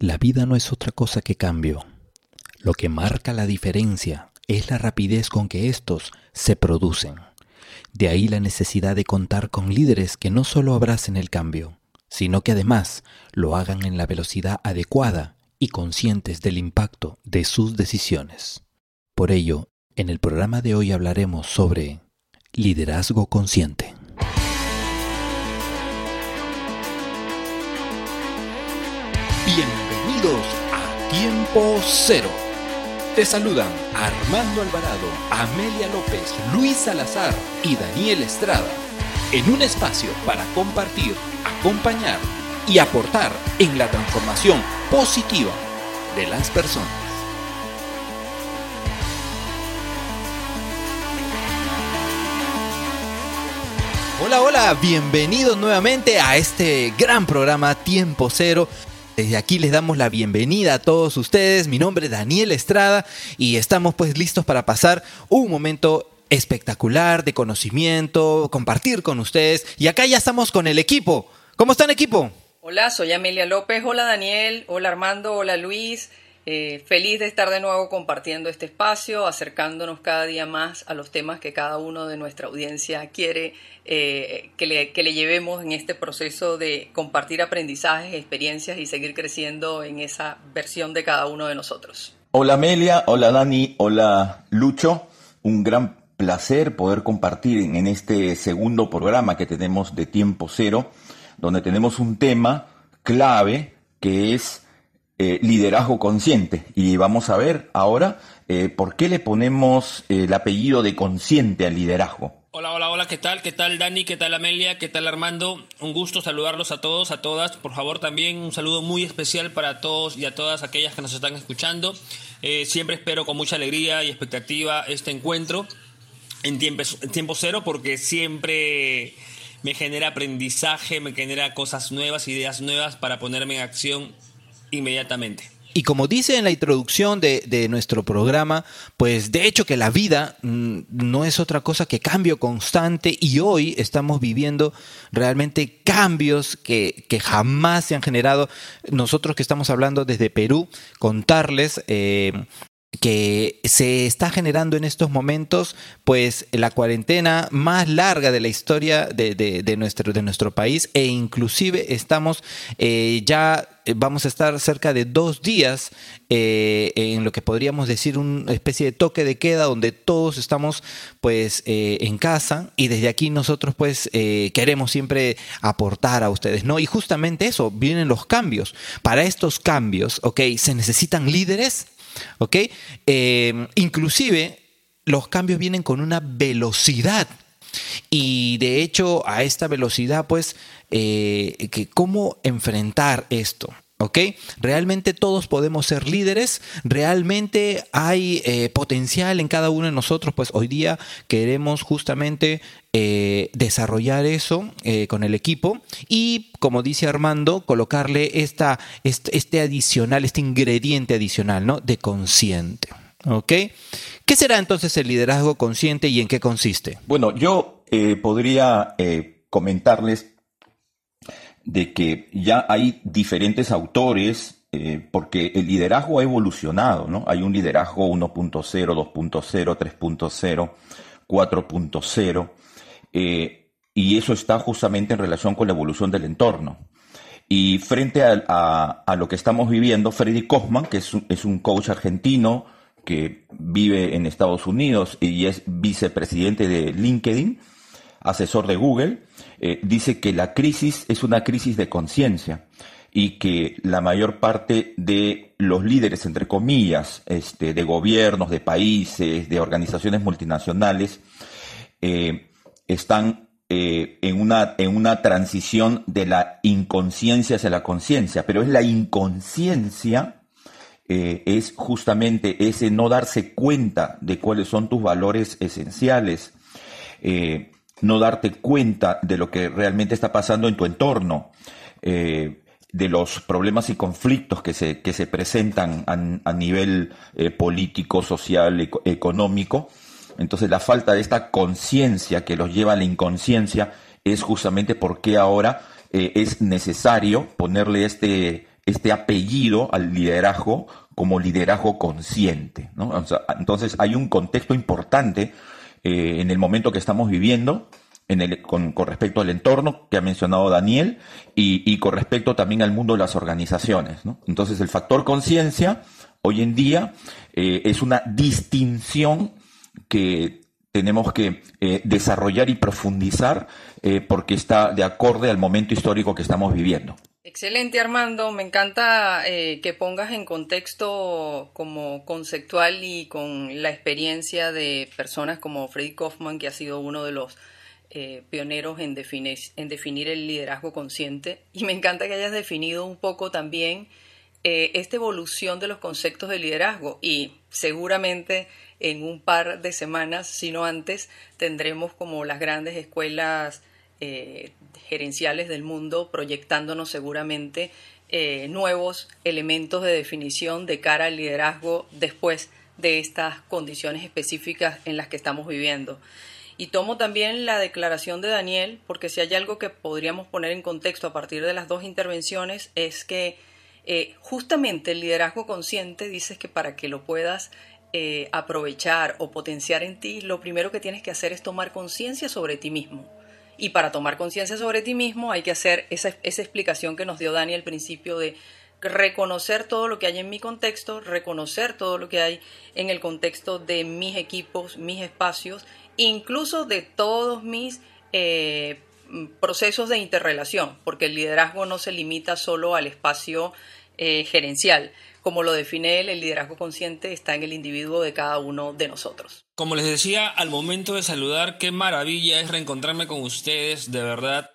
La vida no es otra cosa que cambio. Lo que marca la diferencia es la rapidez con que estos se producen. De ahí la necesidad de contar con líderes que no solo abracen el cambio, sino que además lo hagan en la velocidad adecuada y conscientes del impacto de sus decisiones. Por ello, en el programa de hoy hablaremos sobre liderazgo consciente. Bienvenidos a Tiempo Cero. Te saludan Armando Alvarado, Amelia López, Luis Salazar y Daniel Estrada en un espacio para compartir, acompañar y aportar en la transformación positiva de las personas. Hola, hola, bienvenidos nuevamente a este gran programa Tiempo Cero. Desde aquí les damos la bienvenida a todos ustedes. Mi nombre es Daniel Estrada y estamos pues listos para pasar un momento espectacular de conocimiento, compartir con ustedes. Y acá ya estamos con el equipo. ¿Cómo están equipo? Hola, soy Amelia López. Hola Daniel. Hola Armando. Hola Luis. Eh, feliz de estar de nuevo compartiendo este espacio, acercándonos cada día más a los temas que cada uno de nuestra audiencia quiere eh, que, le, que le llevemos en este proceso de compartir aprendizajes, experiencias y seguir creciendo en esa versión de cada uno de nosotros. Hola Amelia, hola Dani, hola Lucho. Un gran placer poder compartir en este segundo programa que tenemos de Tiempo Cero, donde tenemos un tema clave que es eh, liderazgo consciente. Y vamos a ver ahora eh, por qué le ponemos eh, el apellido de consciente al liderazgo. Hola, hola, hola, ¿qué tal? ¿Qué tal Dani? ¿Qué tal Amelia? ¿Qué tal Armando? Un gusto saludarlos a todos, a todas. Por favor, también un saludo muy especial para todos y a todas aquellas que nos están escuchando. siempre espero con mucha alegría y expectativa este encuentro en tiempo, en tiempo cero porque siempre me genera aprendizaje, me genera cosas nuevas, ideas nuevas para ponerme en acción inmediatamente. Y como dice en la introducción de, nuestro programa, pues de hecho que la vida mm, no es otra cosa que cambio constante y hoy estamos viviendo realmente cambios que, jamás se han generado. Nosotros que estamos hablando desde Perú, contarles eh, que se está generando en estos momentos, pues la cuarentena más larga de la historia de, nuestro, de nuestro país e inclusive estamos eh, ya eh, vamos a estar cerca de dos días eh, en lo que podríamos decir una especie de toque de queda donde todos estamos pues en casa y desde aquí nosotros pues queremos siempre aportar a ustedes, ¿no? Y justamente eso, vienen los cambios. Para estos cambios, ¿ok? Se necesitan líderes ¿Ok? Eh, inclusive los cambios vienen con una velocidad. Y de hecho, a esta velocidad, pues, eh, ¿cómo enfrentar esto? ¿Ok? Realmente todos podemos ser líderes, realmente hay eh, potencial en cada uno de nosotros, pues hoy día queremos justamente eh, desarrollar eso eh, con el equipo y, como dice Armando, colocarle esta, este, adicional, este ingrediente adicional, ¿no? De consciente. ¿Ok? ¿Qué será entonces el liderazgo consciente y en qué consiste? Bueno, yo podría comentarles de que ya hay diferentes autores, eh, porque el liderazgo ha evolucionado, ¿no? Hay un liderazgo 1.0, 2.0, 3.0, 4.0, y eso está justamente en relación con la evolución del entorno. Y frente a, lo que estamos viviendo, Freddy Kaufman, que es un, es un coach argentino que vive en Estados Unidos y es vicepresidente de LinkedIn, asesor de Google, eh, dice que la crisis es una crisis de conciencia y que la mayor parte de los líderes, entre comillas, este, de gobiernos, de países, de organizaciones multinacionales, eh, están eh, en, una, en una transición de la inconsciencia hacia la conciencia, pero es la inconsciencia, es justamente ese no darse cuenta de cuáles son tus valores esenciales no darte cuenta de lo que realmente está pasando en tu entorno, eh, de los problemas y conflictos que se, que se presentan a, nivel eh, político, social, económico. Entonces la falta de esta conciencia que los lleva a la inconsciencia es justamente porque ahora eh, es necesario ponerle este, este apellido al liderazgo como liderazgo consciente. entonces hay un contexto importante eh, en el momento que estamos viviendo con, respecto al entorno que ha mencionado Daniel y, con respecto también al mundo de las organizaciones. Entonces el factor conciencia hoy en día eh, es una distinción que tenemos que eh, desarrollar y profundizar porque está de acorde al momento histórico que estamos viviendo. Excelente Armando, me encanta eh, que pongas en contexto como conceptual y con la experiencia de personas como Freddy Kaufman, que ha sido uno de los eh, pioneros en definir el liderazgo consciente. Y me encanta que hayas definido un poco también eh, esta evolución de los conceptos de liderazgo y seguramente en un par de semanas, si no antes, tendremos como las grandes escuelas eh, gerenciales del mundo, proyectándonos seguramente eh, nuevos elementos de definición de cara al liderazgo después de estas condiciones específicas en las que estamos viviendo. Y tomo también la declaración de Daniel, porque si hay algo que podríamos poner en contexto a partir de las dos intervenciones, es que eh, justamente el liderazgo consciente dices que para que lo puedas aprovechar o potenciar en ti, lo primero que tienes que hacer es tomar conciencia sobre ti mismo. Y para tomar conciencia sobre ti mismo hay que hacer esa, explicación que nos dio Dani al principio de reconocer todo lo que hay en mi contexto, reconocer todo lo que hay en el contexto de mis equipos, mis espacios, incluso de todos mis eh, procesos de interrelación, porque el liderazgo no se limita solo al espacio eh, gerencial, como lo define él, el liderazgo consciente está en el individuo de cada uno de nosotros. Como les decía, al momento de saludar, qué maravilla es reencontrarme con ustedes, de verdad.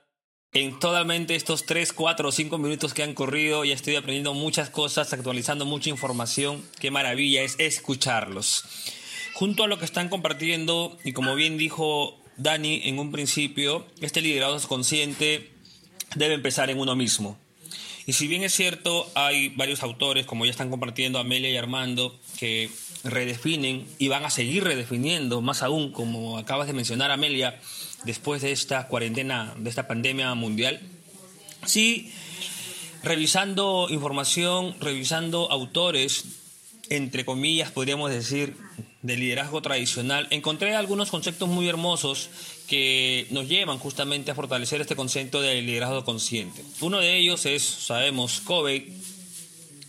En totalmente estos 3, 4 o 5 minutos que han corrido, ya estoy aprendiendo muchas cosas, actualizando mucha información. Qué maravilla es escucharlos. Junto a lo que están compartiendo, y como bien dijo Dani en un principio, este liderazgo consciente debe empezar en uno mismo. Y si bien es cierto, hay varios autores, como ya están compartiendo Amelia y Armando, que redefinen y van a seguir redefiniendo, más aún, como acabas de mencionar, Amelia, después de esta cuarentena, de esta pandemia mundial. Sí, revisando información, revisando autores, entre comillas, podríamos decir, de liderazgo tradicional, encontré algunos conceptos muy hermosos que nos llevan justamente a fortalecer este concepto de liderazgo consciente. Uno de ellos es, sabemos, Covey,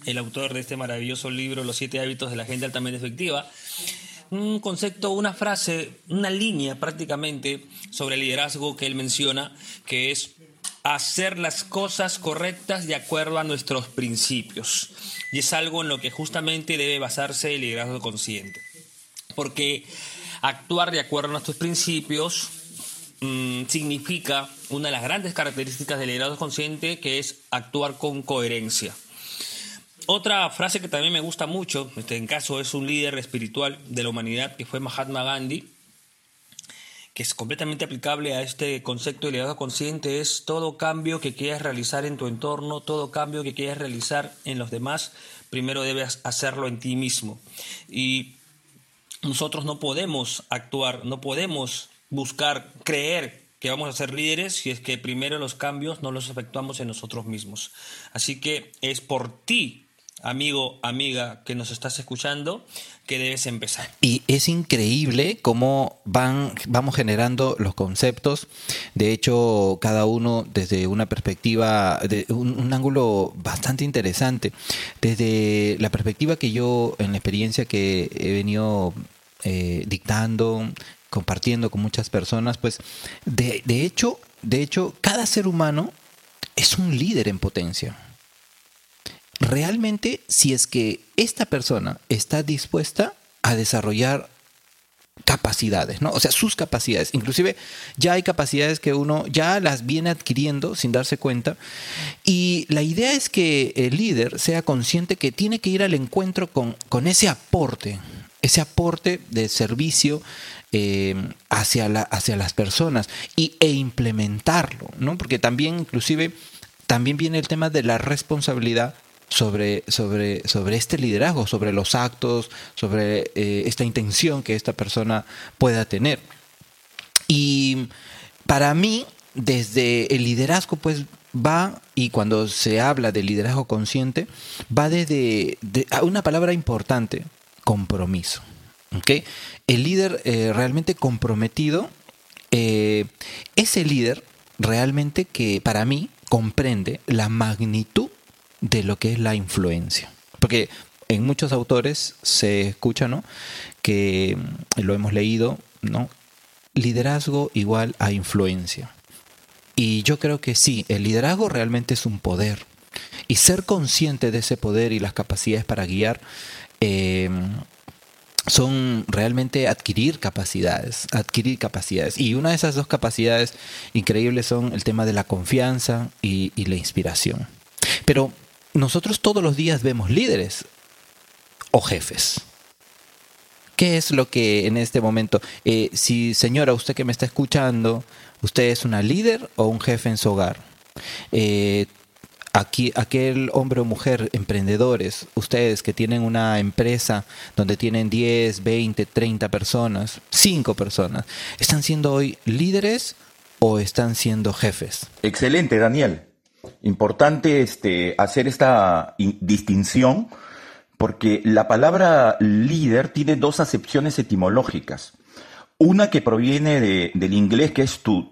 el autor de este maravilloso libro Los siete hábitos de la gente altamente efectiva, un concepto, una frase, una línea prácticamente sobre el liderazgo que él menciona, que es hacer las cosas correctas de acuerdo a nuestros principios. Y es algo en lo que justamente debe basarse el liderazgo consciente porque actuar de acuerdo a nuestros principios mm, significa una de las grandes características del liderazgo consciente, que es actuar con coherencia. Otra frase que también me gusta mucho, este, en caso es un líder espiritual de la humanidad, que fue Mahatma Gandhi, que es completamente aplicable a este concepto de liderazgo consciente, es todo cambio que quieras realizar en tu entorno, todo cambio que quieras realizar en los demás, primero debes hacerlo en ti mismo. Y nosotros no podemos actuar, no podemos buscar, creer que vamos a ser líderes si es que primero los cambios no los efectuamos en nosotros mismos. Así que es por ti, amigo, amiga, que nos estás escuchando, que debes empezar. Y es increíble cómo van, vamos generando los conceptos. De hecho, cada uno desde una perspectiva, de un, ángulo bastante interesante. Desde la perspectiva que yo, en la experiencia que he venido eh, dictando, compartiendo con muchas personas, pues de, de, hecho, de hecho, cada ser humano es un líder en potencia. Realmente, si es que esta persona está dispuesta a desarrollar capacidades, ¿no? O sea, sus capacidades. Inclusive ya hay capacidades que uno ya las viene adquiriendo sin darse cuenta. Y la idea es que el líder sea consciente que tiene que ir al encuentro con, con ese aporte, ese aporte de servicio eh, hacia, la, hacia las personas y, e implementarlo, ¿no? Porque también, inclusive, también viene el tema de la responsabilidad sobre, sobre, sobre este liderazgo, sobre los actos, sobre eh, esta intención que esta persona pueda tener. Y para mí, desde el liderazgo, pues va, y cuando se habla de liderazgo consciente, va desde una palabra importante, compromiso. El líder eh, realmente comprometido eh, es el líder realmente que para mí comprende la magnitud de lo que es la influencia. Porque en muchos autores se escucha, ¿no? Que lo hemos leído, ¿no? Liderazgo igual a influencia. Y yo creo que sí, el liderazgo realmente es un poder. Y ser consciente de ese poder y las capacidades para guiar eh, son realmente adquirir capacidades, adquirir capacidades. Y una de esas dos capacidades increíbles son el tema de la confianza y, la inspiración. Pero nosotros todos los días vemos líderes o jefes. ¿Qué es lo que en este momento, eh, si señora, usted que me está escuchando, usted es una líder o un jefe en su hogar? Eh, aquí, aquel hombre o mujer, emprendedores, ustedes que tienen una empresa donde tienen 10, 20, 30 personas, 5 personas, ¿están siendo hoy líderes o están siendo jefes? Excelente, Daniel. Importante este, hacer esta distinción porque la palabra líder tiene dos acepciones etimológicas. Una que proviene del inglés, que es to,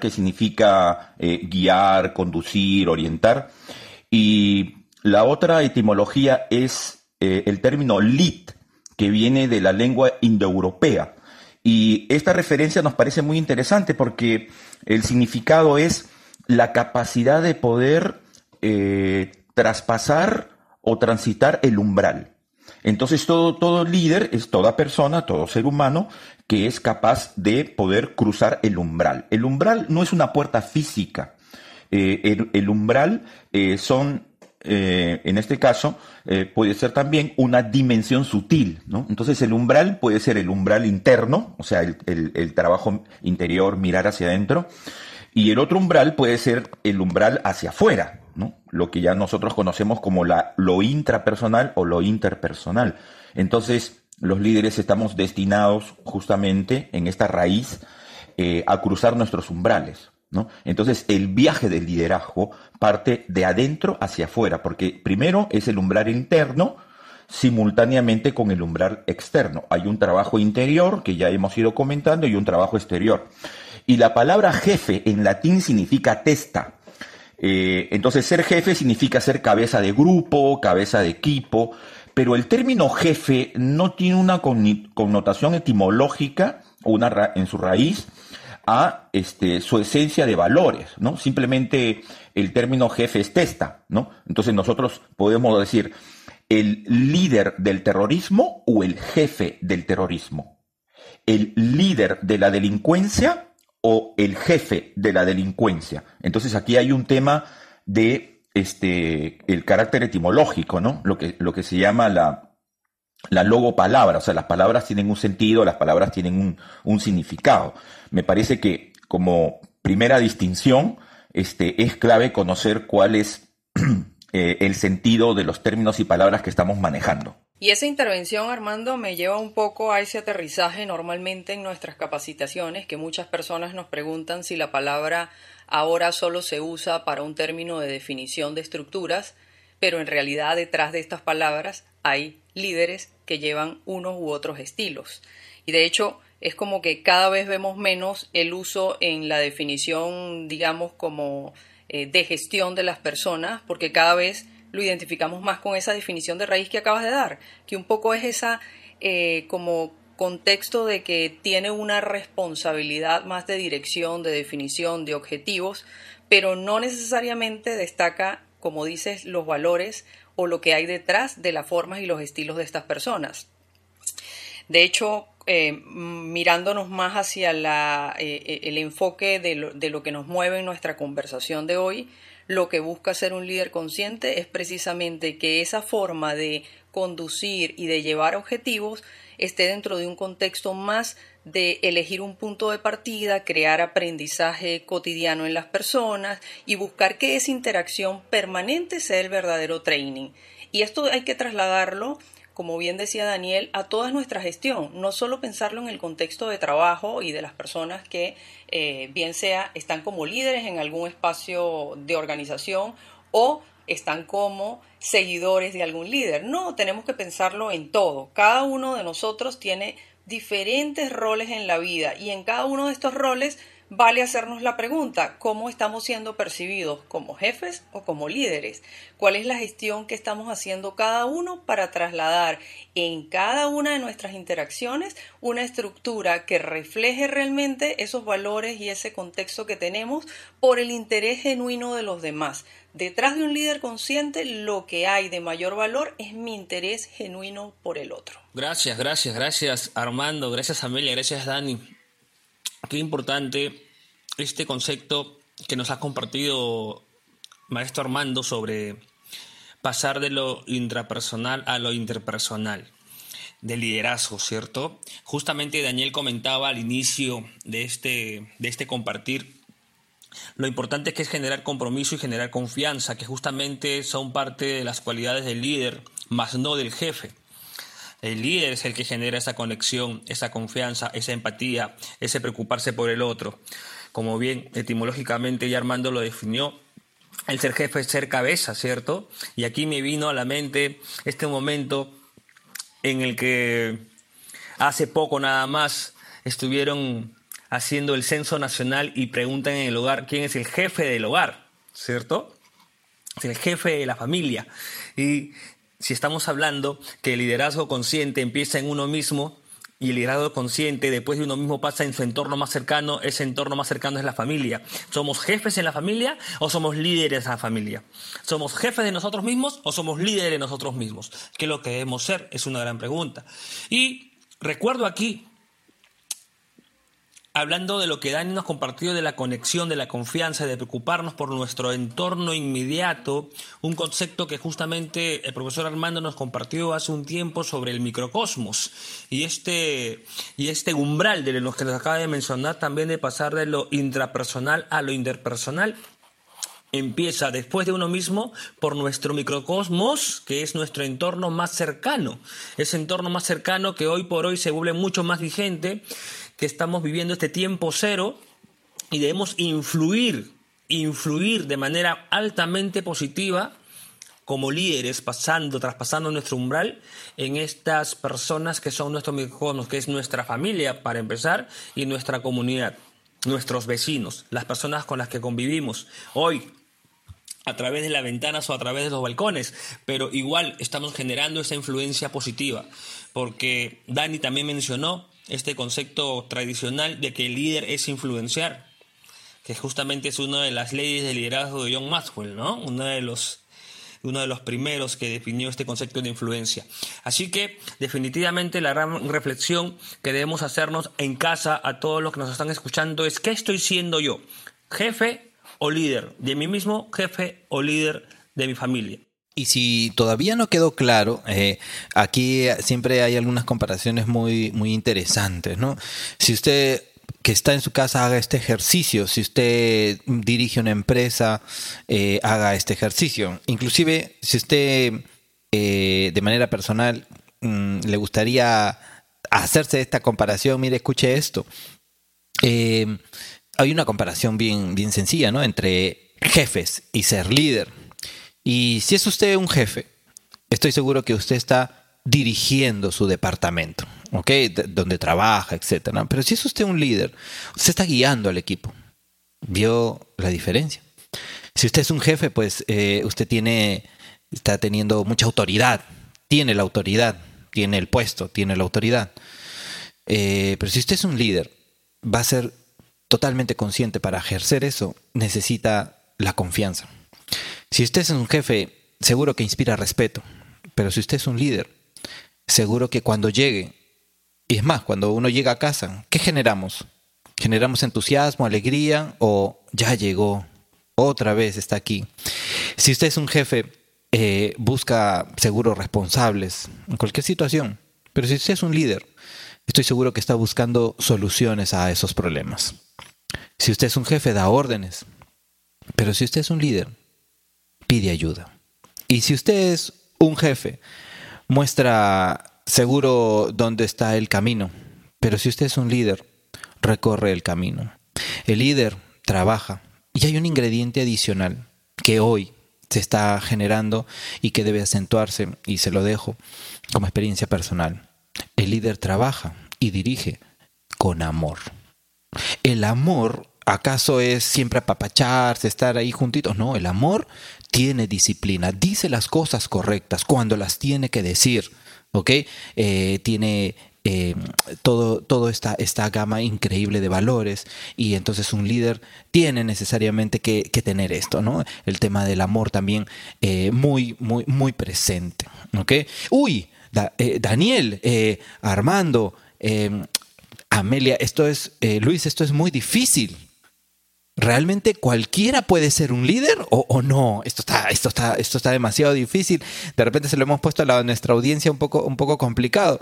que significa eh, guiar, conducir, orientar. Y la otra etimología es eh, el término lead, que viene de la lengua indoeuropea. Y esta referencia nos parece muy interesante porque el significado es la capacidad de poder eh, traspasar o transitar el umbral. Entonces todo, todo líder es toda persona, todo ser humano que es capaz de poder cruzar el umbral. El umbral no es una puerta física. Eh, el, umbral eh, son, eh, en este caso, puede ser también una dimensión sutil. ¿no? Entonces el umbral puede ser el umbral interno, o sea, el, el trabajo interior, mirar hacia adentro. Y el otro umbral puede ser el umbral hacia afuera, Lo que ya nosotros conocemos como la, lo intrapersonal o lo interpersonal. Entonces, los líderes estamos destinados justamente en esta raíz eh, a cruzar nuestros umbrales. ¿no? Entonces el viaje del liderazgo parte de adentro hacia afuera, porque primero es el umbral interno simultáneamente con el umbral externo. Hay un trabajo interior que ya hemos ido comentando y un trabajo exterior. Y la palabra jefe en latín significa testa. Eh, entonces ser jefe significa ser cabeza de grupo, cabeza de equipo, pero el término jefe no tiene una connotación etimológica una en su raíz a este, su esencia de valores, ¿no? Simplemente el término jefe es testa, ¿no? Entonces nosotros podemos decir el líder del terrorismo o el jefe del terrorismo, el líder de la delincuencia o el jefe de la delincuencia. Entonces aquí hay un tema de este, el carácter etimológico, ¿no? Lo que, lo que se llama la, la logopalabra, o sea, las palabras tienen un sentido, las palabras tienen un, un significado. Me parece que como primera distinción, este, es clave conocer cuál es eh, el sentido de los términos y palabras que estamos manejando. Y esa intervención, Armando, me lleva un poco a ese aterrizaje normalmente en nuestras capacitaciones, que muchas personas nos preguntan si la palabra ahora solo se usa para un término de definición de estructuras, pero en realidad detrás de estas palabras hay líderes que llevan unos u otros estilos. Y de hecho es como que cada vez vemos menos el uso en la definición, digamos, como eh, de gestión de las personas, porque cada vez lo identificamos más con esa definición de raíz que acabas de dar, que un poco es esa eh, como contexto de que tiene una responsabilidad más de dirección, de definición, de objetivos, pero no necesariamente destaca, como dices, los valores o lo que hay detrás de las formas y los estilos de estas personas. De hecho, eh, mirándonos más hacia la, eh, el enfoque de lo, de lo que nos mueve en nuestra conversación de hoy, lo que busca ser un líder consciente es precisamente que esa forma de conducir y de llevar objetivos esté dentro de un contexto más de elegir un punto de partida, crear aprendizaje cotidiano en las personas y buscar que esa interacción permanente sea el verdadero training. Y esto hay que trasladarlo como bien decía Daniel, a toda nuestra gestión, no solo pensarlo en el contexto de trabajo y de las personas que eh, bien sea están como líderes en algún espacio de organización o están como seguidores de algún líder. No, tenemos que pensarlo en todo. Cada uno de nosotros tiene diferentes roles en la vida y en cada uno de estos roles vale hacernos la pregunta, ¿cómo estamos siendo percibidos como jefes o como líderes? ¿Cuál es la gestión que estamos haciendo cada uno para trasladar en cada una de nuestras interacciones una estructura que refleje realmente esos valores y ese contexto que tenemos por el interés genuino de los demás? Detrás de un líder consciente lo que hay de mayor valor es mi interés genuino por el otro. Gracias, gracias, gracias Armando, gracias Amelia, gracias Dani. Qué importante este concepto que nos ha compartido Maestro Armando sobre pasar de lo intrapersonal a lo interpersonal, de liderazgo, ¿cierto? Justamente Daniel comentaba al inicio de este, de este compartir lo importante que es generar compromiso y generar confianza, que justamente son parte de las cualidades del líder, más no del jefe. El líder es el que genera esa conexión, esa confianza, esa empatía, ese preocuparse por el otro como bien etimológicamente ya Armando lo definió, el ser jefe es ser cabeza, ¿cierto? Y aquí me vino a la mente este momento en el que hace poco nada más estuvieron haciendo el censo nacional y preguntan en el hogar quién es el jefe del hogar, ¿cierto? Es el jefe de la familia. Y si estamos hablando que el liderazgo consciente empieza en uno mismo, y el liderazgo consciente después de uno mismo pasa en su entorno más cercano, ese entorno más cercano es la familia. ¿Somos jefes en la familia o somos líderes en la familia? ¿Somos jefes de nosotros mismos o somos líderes de nosotros mismos? ¿Qué es lo que debemos ser? Es una gran pregunta. Y recuerdo aquí hablando de lo que Dani nos compartió de la conexión, de la confianza, de preocuparnos por nuestro entorno inmediato, un concepto que justamente el profesor Armando nos compartió hace un tiempo sobre el microcosmos y este, y este umbral de lo que nos acaba de mencionar también de pasar de lo intrapersonal a lo interpersonal empieza después de uno mismo por nuestro microcosmos, que es nuestro entorno más cercano. Ese entorno más cercano que hoy por hoy se vuelve mucho más vigente que estamos viviendo este tiempo cero y debemos influir, influir de manera altamente positiva como líderes, pasando, traspasando nuestro umbral en estas personas que son nuestros microcosmos, que es nuestra familia para empezar y nuestra comunidad, nuestros vecinos, las personas con las que convivimos. Hoy, a través de las ventanas o a través de los balcones, pero igual estamos generando esa influencia positiva, porque Dani también mencionó este concepto tradicional de que el líder es influenciar, que justamente es una de las leyes de liderazgo de John Maxwell, ¿no? Uno de los uno de los primeros que definió este concepto de influencia. Así que definitivamente la gran reflexión que debemos hacernos en casa a todos los que nos están escuchando es ¿qué estoy siendo yo? ¿Jefe o líder? ¿De mí mismo, jefe o líder de mi familia? Y si todavía no quedó claro, eh, aquí siempre hay algunas comparaciones muy, muy interesantes, ¿no? Si usted que está en su casa haga este ejercicio, si usted dirige una empresa, eh, haga este ejercicio. Inclusive, si usted eh, de manera personal mm, le gustaría hacerse esta comparación, mire, escuche esto. hay una comparación bien, bien sencilla, ¿no? Entre jefes y ser líder. Y si es usted un jefe, estoy seguro que usted está dirigiendo su departamento, ¿ok? donde trabaja, etcétera. Pero si es usted un líder, usted está guiando al equipo. ¿Vio la diferencia? Si usted es un jefe, pues eh, usted tiene, está teniendo mucha autoridad, tiene la autoridad, tiene el puesto, tiene la autoridad. Eh, pero si usted es un líder, va a ser totalmente consciente para ejercer eso, necesita la confianza. Si usted es un jefe, seguro que inspira respeto, pero si usted es un líder, seguro que cuando llegue, y es más, cuando uno llega a casa, ¿qué generamos? ¿Generamos entusiasmo, alegría o ya llegó, otra vez está aquí? Si usted es un jefe, eh, busca seguro responsables en cualquier situación, pero si usted es un líder, estoy seguro que está buscando soluciones a esos problemas. Si usted es un jefe, da órdenes, pero si usted es un líder, pide ayuda. Y si usted es un jefe, muestra seguro dónde está el camino. Pero si usted es un líder, recorre el camino. El líder trabaja. Y hay un ingrediente adicional que hoy se está generando y que debe acentuarse, y se lo dejo como experiencia personal. El líder trabaja y dirige con amor. El amor, ¿acaso es siempre apapacharse, estar ahí juntitos? No, el amor tiene disciplina, dice las cosas correctas cuando las tiene que decir, ¿ok? Eh, tiene eh, todo, todo esta, esta gama increíble de valores y entonces un líder tiene necesariamente que, tener esto, ¿no? El tema del amor también eh, muy, muy, muy presente, ¿ok? Uy, eh, Daniel, Armando, Amelia, esto es, Luis, esto es muy difícil. ¿Realmente cualquiera puede ser un líder o, no? Esto está, esto, está, esto está demasiado difícil. De repente se lo hemos puesto a, nuestra audiencia un poco, un poco complicado.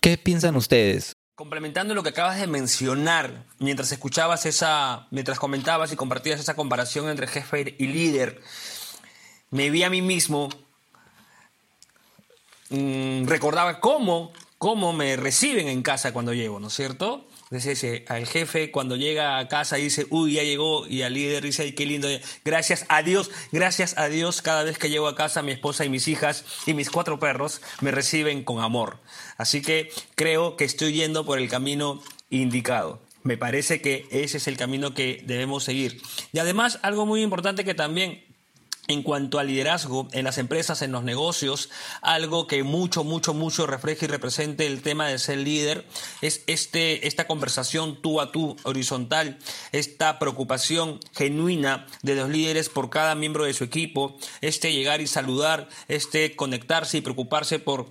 ¿Qué piensan ustedes? Complementando lo que acabas de mencionar, mientras escuchabas esa, mientras comentabas y compartías esa comparación entre jefe y líder, me vi a mí mismo, mm, recordaba cómo, cómo me reciben en casa cuando llego, ¿no es cierto? Al jefe cuando llega a casa dice, uy, ya llegó, y al líder dice, ay, qué lindo, gracias a Dios, gracias a Dios, cada vez que llego a casa mi esposa y mis hijas y mis cuatro perros me reciben con amor. Así que creo que estoy yendo por el camino indicado. Me parece que ese es el camino que debemos seguir. Y además, algo muy importante que también en cuanto al liderazgo en las empresas, en los negocios, algo que mucho, mucho, mucho refleja y represente el tema de ser líder es este, esta conversación tú a tú, horizontal, esta preocupación genuina de los líderes por cada miembro de su equipo, este llegar y saludar, este conectarse y preocuparse por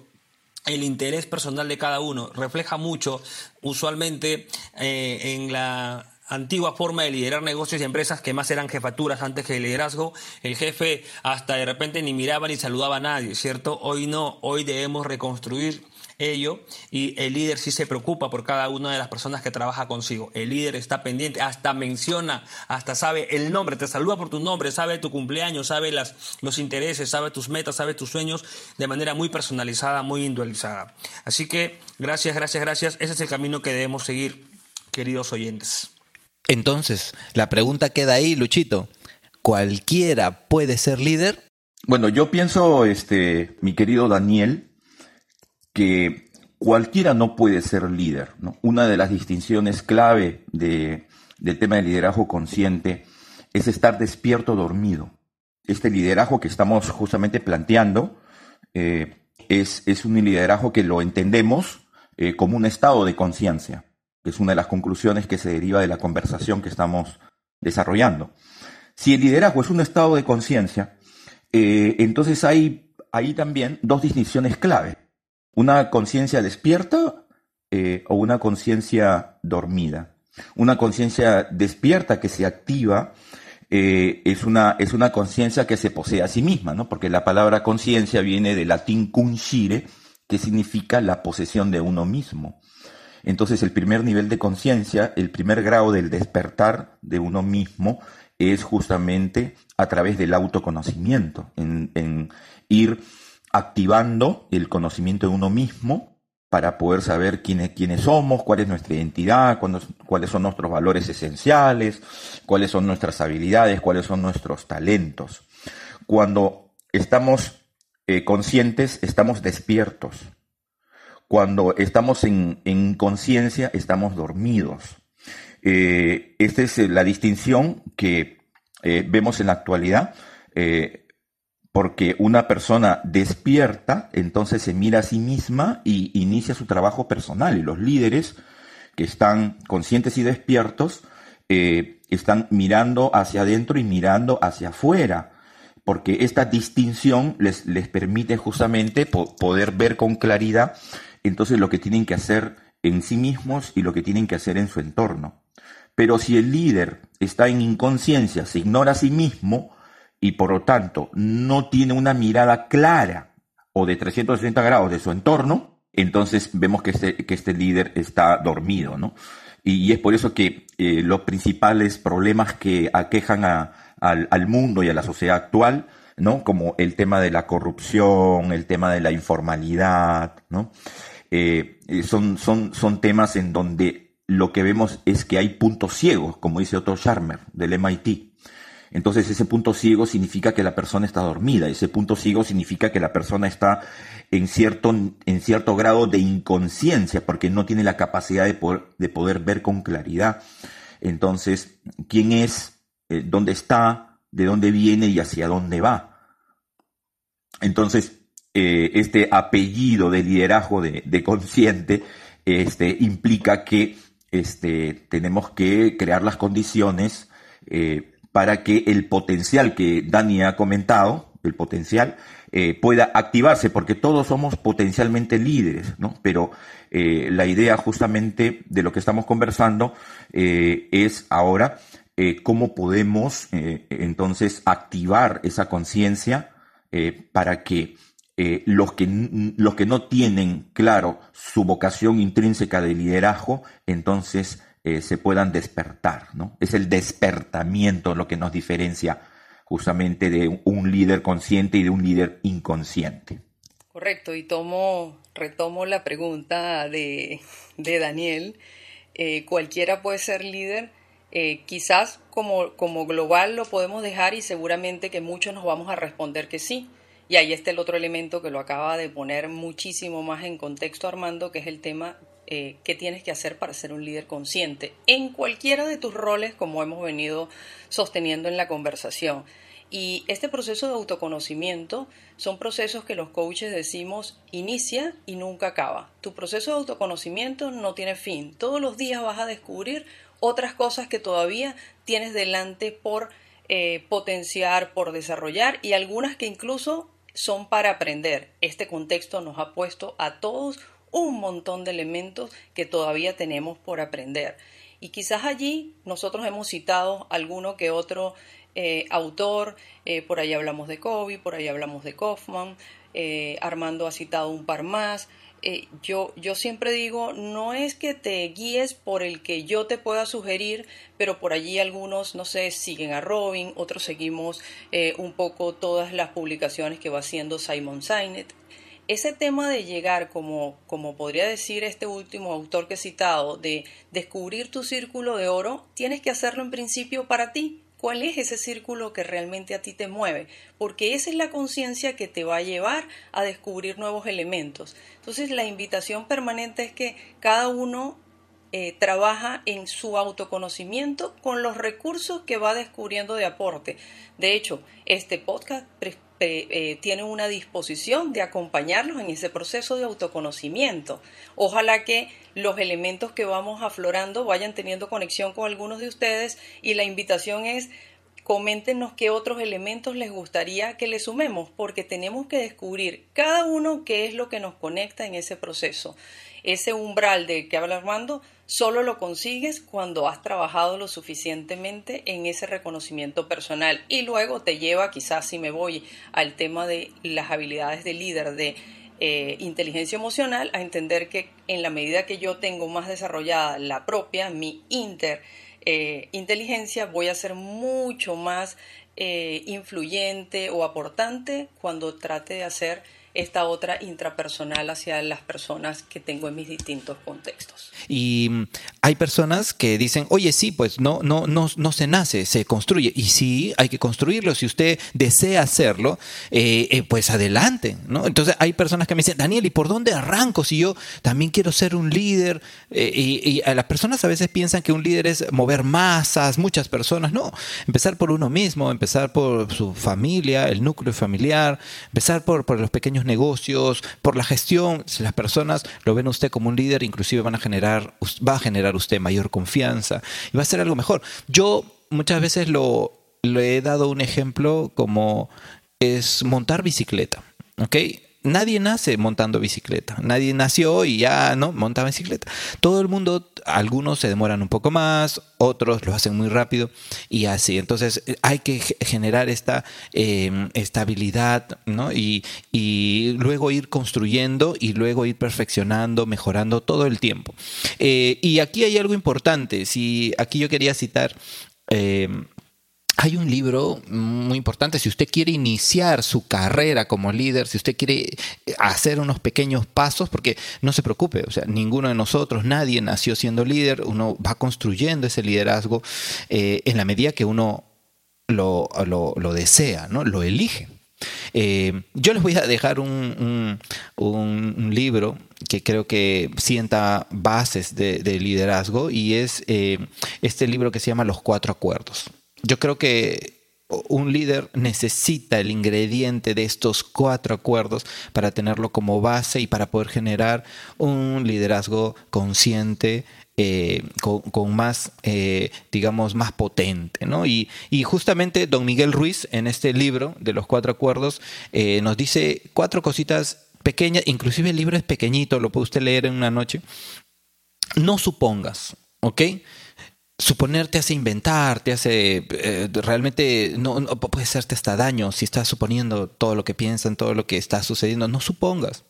el interés personal de cada uno. Refleja mucho, usualmente, eh, en la antigua forma de liderar negocios y empresas que más eran jefaturas antes que el liderazgo, el jefe hasta de repente ni miraba ni saludaba a nadie, ¿cierto? Hoy no, hoy debemos reconstruir ello y el líder sí se preocupa por cada una de las personas que trabaja consigo. El líder está pendiente, hasta menciona, hasta sabe el nombre, te saluda por tu nombre, sabe tu cumpleaños, sabe las, los intereses, sabe tus metas, sabe tus sueños de manera muy personalizada, muy individualizada. Así que gracias, gracias, gracias. Ese es el camino que debemos seguir, queridos oyentes. Entonces, la pregunta queda ahí, Luchito. ¿Cualquiera puede ser líder? Bueno, yo pienso, este, mi querido Daniel, que cualquiera no puede ser líder. Una de las distinciones clave de, del tema del liderazgo consciente es estar despierto dormido. Este liderazgo que estamos justamente planteando eh, es, es, un liderazgo que lo entendemos eh, como un estado de conciencia que es una de las conclusiones que se deriva de la conversación que estamos desarrollando. Si el liderazgo es un estado de conciencia, eh, entonces hay ahí también dos distinciones clave. Una conciencia despierta eh, o una conciencia dormida. Una conciencia despierta que se activa eh, es una, es una conciencia que se posee a sí misma, ¿no? porque la palabra conciencia viene del latín cuncire, que significa la posesión de uno mismo. Entonces el primer nivel de conciencia, el primer grado del despertar de uno mismo es justamente a través del autoconocimiento, en, ir activando el conocimiento de uno mismo para poder saber quiénes, somos, cuál es nuestra identidad, cuáles son nuestros valores esenciales, cuáles son nuestras habilidades, cuáles son nuestros talentos. Cuando estamos eh, conscientes, estamos despiertos. Cuando estamos en, conciencia, estamos dormidos. Eh, esta es eh, la distinción que eh, vemos en la actualidad, porque una persona despierta, entonces se mira a sí misma y inicia su trabajo personal. Y los líderes que están conscientes y despiertos están mirando hacia adentro y mirando hacia afuera porque esta distinción les, les permite justamente poder ver con claridad entonces lo que tienen que hacer en sí mismos y lo que tienen que hacer en su entorno. Pero si el líder está en inconsciencia, se ignora a sí mismo y por lo tanto no tiene una mirada clara o de 360 grados de su entorno, entonces vemos que este, este líder está dormido, ¿no? Y, es por eso que eh, los principales problemas que aquejan al, al mundo y a la sociedad actual ¿no? Como el tema de la corrupción, el tema de la informalidad, ¿no? Eh, son, son, son temas en donde lo que vemos es que hay puntos ciegos, como dice Otto Scharmer del MIT. Entonces ese punto ciego significa que la persona está dormida, ese punto ciego significa que la persona está en cierto, en cierto grado de inconsciencia porque no tiene la capacidad de poder, de poder ver con claridad. Entonces, ¿quién es? Eh, ¿Dónde está? ¿De dónde viene y hacia dónde va? Entonces, eh, este apellido de liderazgo de, consciente este, implica que este, tenemos que crear las condiciones eh, para que el potencial que Dani ha comentado, el potencial, eh, pueda activarse, porque todos somos potencialmente líderes, ¿no? Pero la idea justamente de lo que estamos conversando es ahora cómo podemos entonces activar esa conciencia para que los, que, los que no tienen claro su vocación intrínseca de liderazgo, entonces eh, se puedan despertar, ¿no? Es el despertamiento lo que nos diferencia justamente de un líder consciente y de un líder inconsciente. Correcto, y tomo, retomo la pregunta de, Daniel. Eh, cualquiera puede ser líder. Eh, quizás como, como global lo podemos dejar y seguramente que muchos nos vamos a responder que sí. Y ahí está el otro elemento que lo acaba de poner muchísimo más en contexto Armando, que es el tema eh, qué tienes que hacer para ser un líder consciente en cualquiera de tus roles, como hemos venido sosteniendo en la conversación. Y este proceso de autoconocimiento son procesos que los coaches decimos inicia y nunca acaba. Tu proceso de autoconocimiento no tiene fin. Todos los días vas a descubrir otras cosas que todavía tienes delante por eh, potenciar, por desarrollar y algunas que incluso son para aprender. Este contexto nos ha puesto a todos un montón de elementos que todavía tenemos por aprender. Y quizás allí nosotros hemos citado alguno que otro eh, autor, eh, por ahí hablamos de Kobe, por ahí hablamos de Kaufman, eh, Armando ha citado un par más. Yo, yo siempre digo, no es que te guíes por el que yo te pueda sugerir, pero por allí algunos, no sé, siguen a Robin, otros seguimos un poco todas las publicaciones que va haciendo Simon Sinek ese tema de llegar, como, como podría decir este último autor que he citado, de descubrir tu círculo de oro, tienes que hacerlo en principio para ti. ¿Cuál es ese círculo que realmente a ti te mueve? Porque esa es la conciencia que te va a llevar a descubrir nuevos elementos. Entonces la invitación permanente es que cada uno eh, trabaja en su autoconocimiento con los recursos que va descubriendo de aporte. De hecho, este podcast eh, una disposición de acompañarlos en ese proceso de autoconocimiento. Ojalá que los elementos que vamos aflorando vayan teniendo conexión con algunos de ustedes y la invitación es coméntenos qué otros elementos les gustaría que le sumemos, porque tenemos que descubrir cada uno qué es lo que nos conecta en ese proceso. Ese umbral de que habla Armando solo lo consigues cuando has trabajado lo suficientemente en ese reconocimiento personal. Y luego te lleva, quizás si me voy al tema de las habilidades de líder, de eh, inteligencia emocional, a entender que en la medida que yo tengo más desarrollada la propia, mi inter eh, inteligencia, voy a ser mucho más eh, influyente o aportante cuando trate de hacer esta otra intrapersonal hacia las personas que tengo en mis distintos contextos. Y mm, hay personas que dicen, oye, sí, pues no, no, no, no se nace, se construye. Y sí, hay que construirlo. Si usted desea hacerlo, eh, eh, pues adelante. ¿no? Entonces hay personas que me dicen, Daniel, ¿y por dónde arranco si yo también quiero ser un líder? Eh, y, y, las personas a veces piensan que un líder es mover masas, muchas personas. No, empezar por uno mismo, empezar por su familia, el núcleo familiar, empezar por, por los pequeños negocios, por la gestión, si las personas lo ven a usted como un líder, inclusive van a generar, va a generar usted mayor confianza y va a ser algo mejor. Yo muchas veces lo, le he dado un ejemplo como es montar bicicleta. ¿ok? Nadie nace montando bicicleta. Nadie nació y ya no monta bicicleta. Todo el mundo, algunos se demoran un poco más, otros lo hacen muy rápido y así. Entonces hay que generar esta em, estabilidad ¿no? y, luego ir construyendo y luego ir perfeccionando, mejorando todo el tiempo. Eh, y aquí hay algo importante. Si aquí yo quería citar. Em, hay un libro muy importante, si usted quiere iniciar su carrera como líder, si usted quiere hacer unos pequeños pasos, porque no se preocupe, o sea, ninguno de nosotros, nadie nació siendo líder, uno va construyendo ese liderazgo eh, en la medida que uno lo, lo, desea, ¿no? lo elige. Eh, yo les voy a dejar un, libro que creo que sienta bases de, liderazgo y es eh, este libro que se llama Los Cuatro Acuerdos. Yo creo que un líder necesita el ingrediente de estos cuatro acuerdos para tenerlo como base y para poder generar un liderazgo consciente, eh, con, más, eh, digamos, más potente. ¿no? Y, justamente don Miguel Ruiz, en este libro de los cuatro acuerdos, eh, nos dice cuatro cositas pequeñas, inclusive el libro es pequeñito, lo puede usted leer en una noche. No supongas, ¿ok? Suponer te hace inventar, te hace eh, realmente no, puede hacerte hasta daño si estás suponiendo todo lo que piensan, todo lo que está sucediendo. No supongas.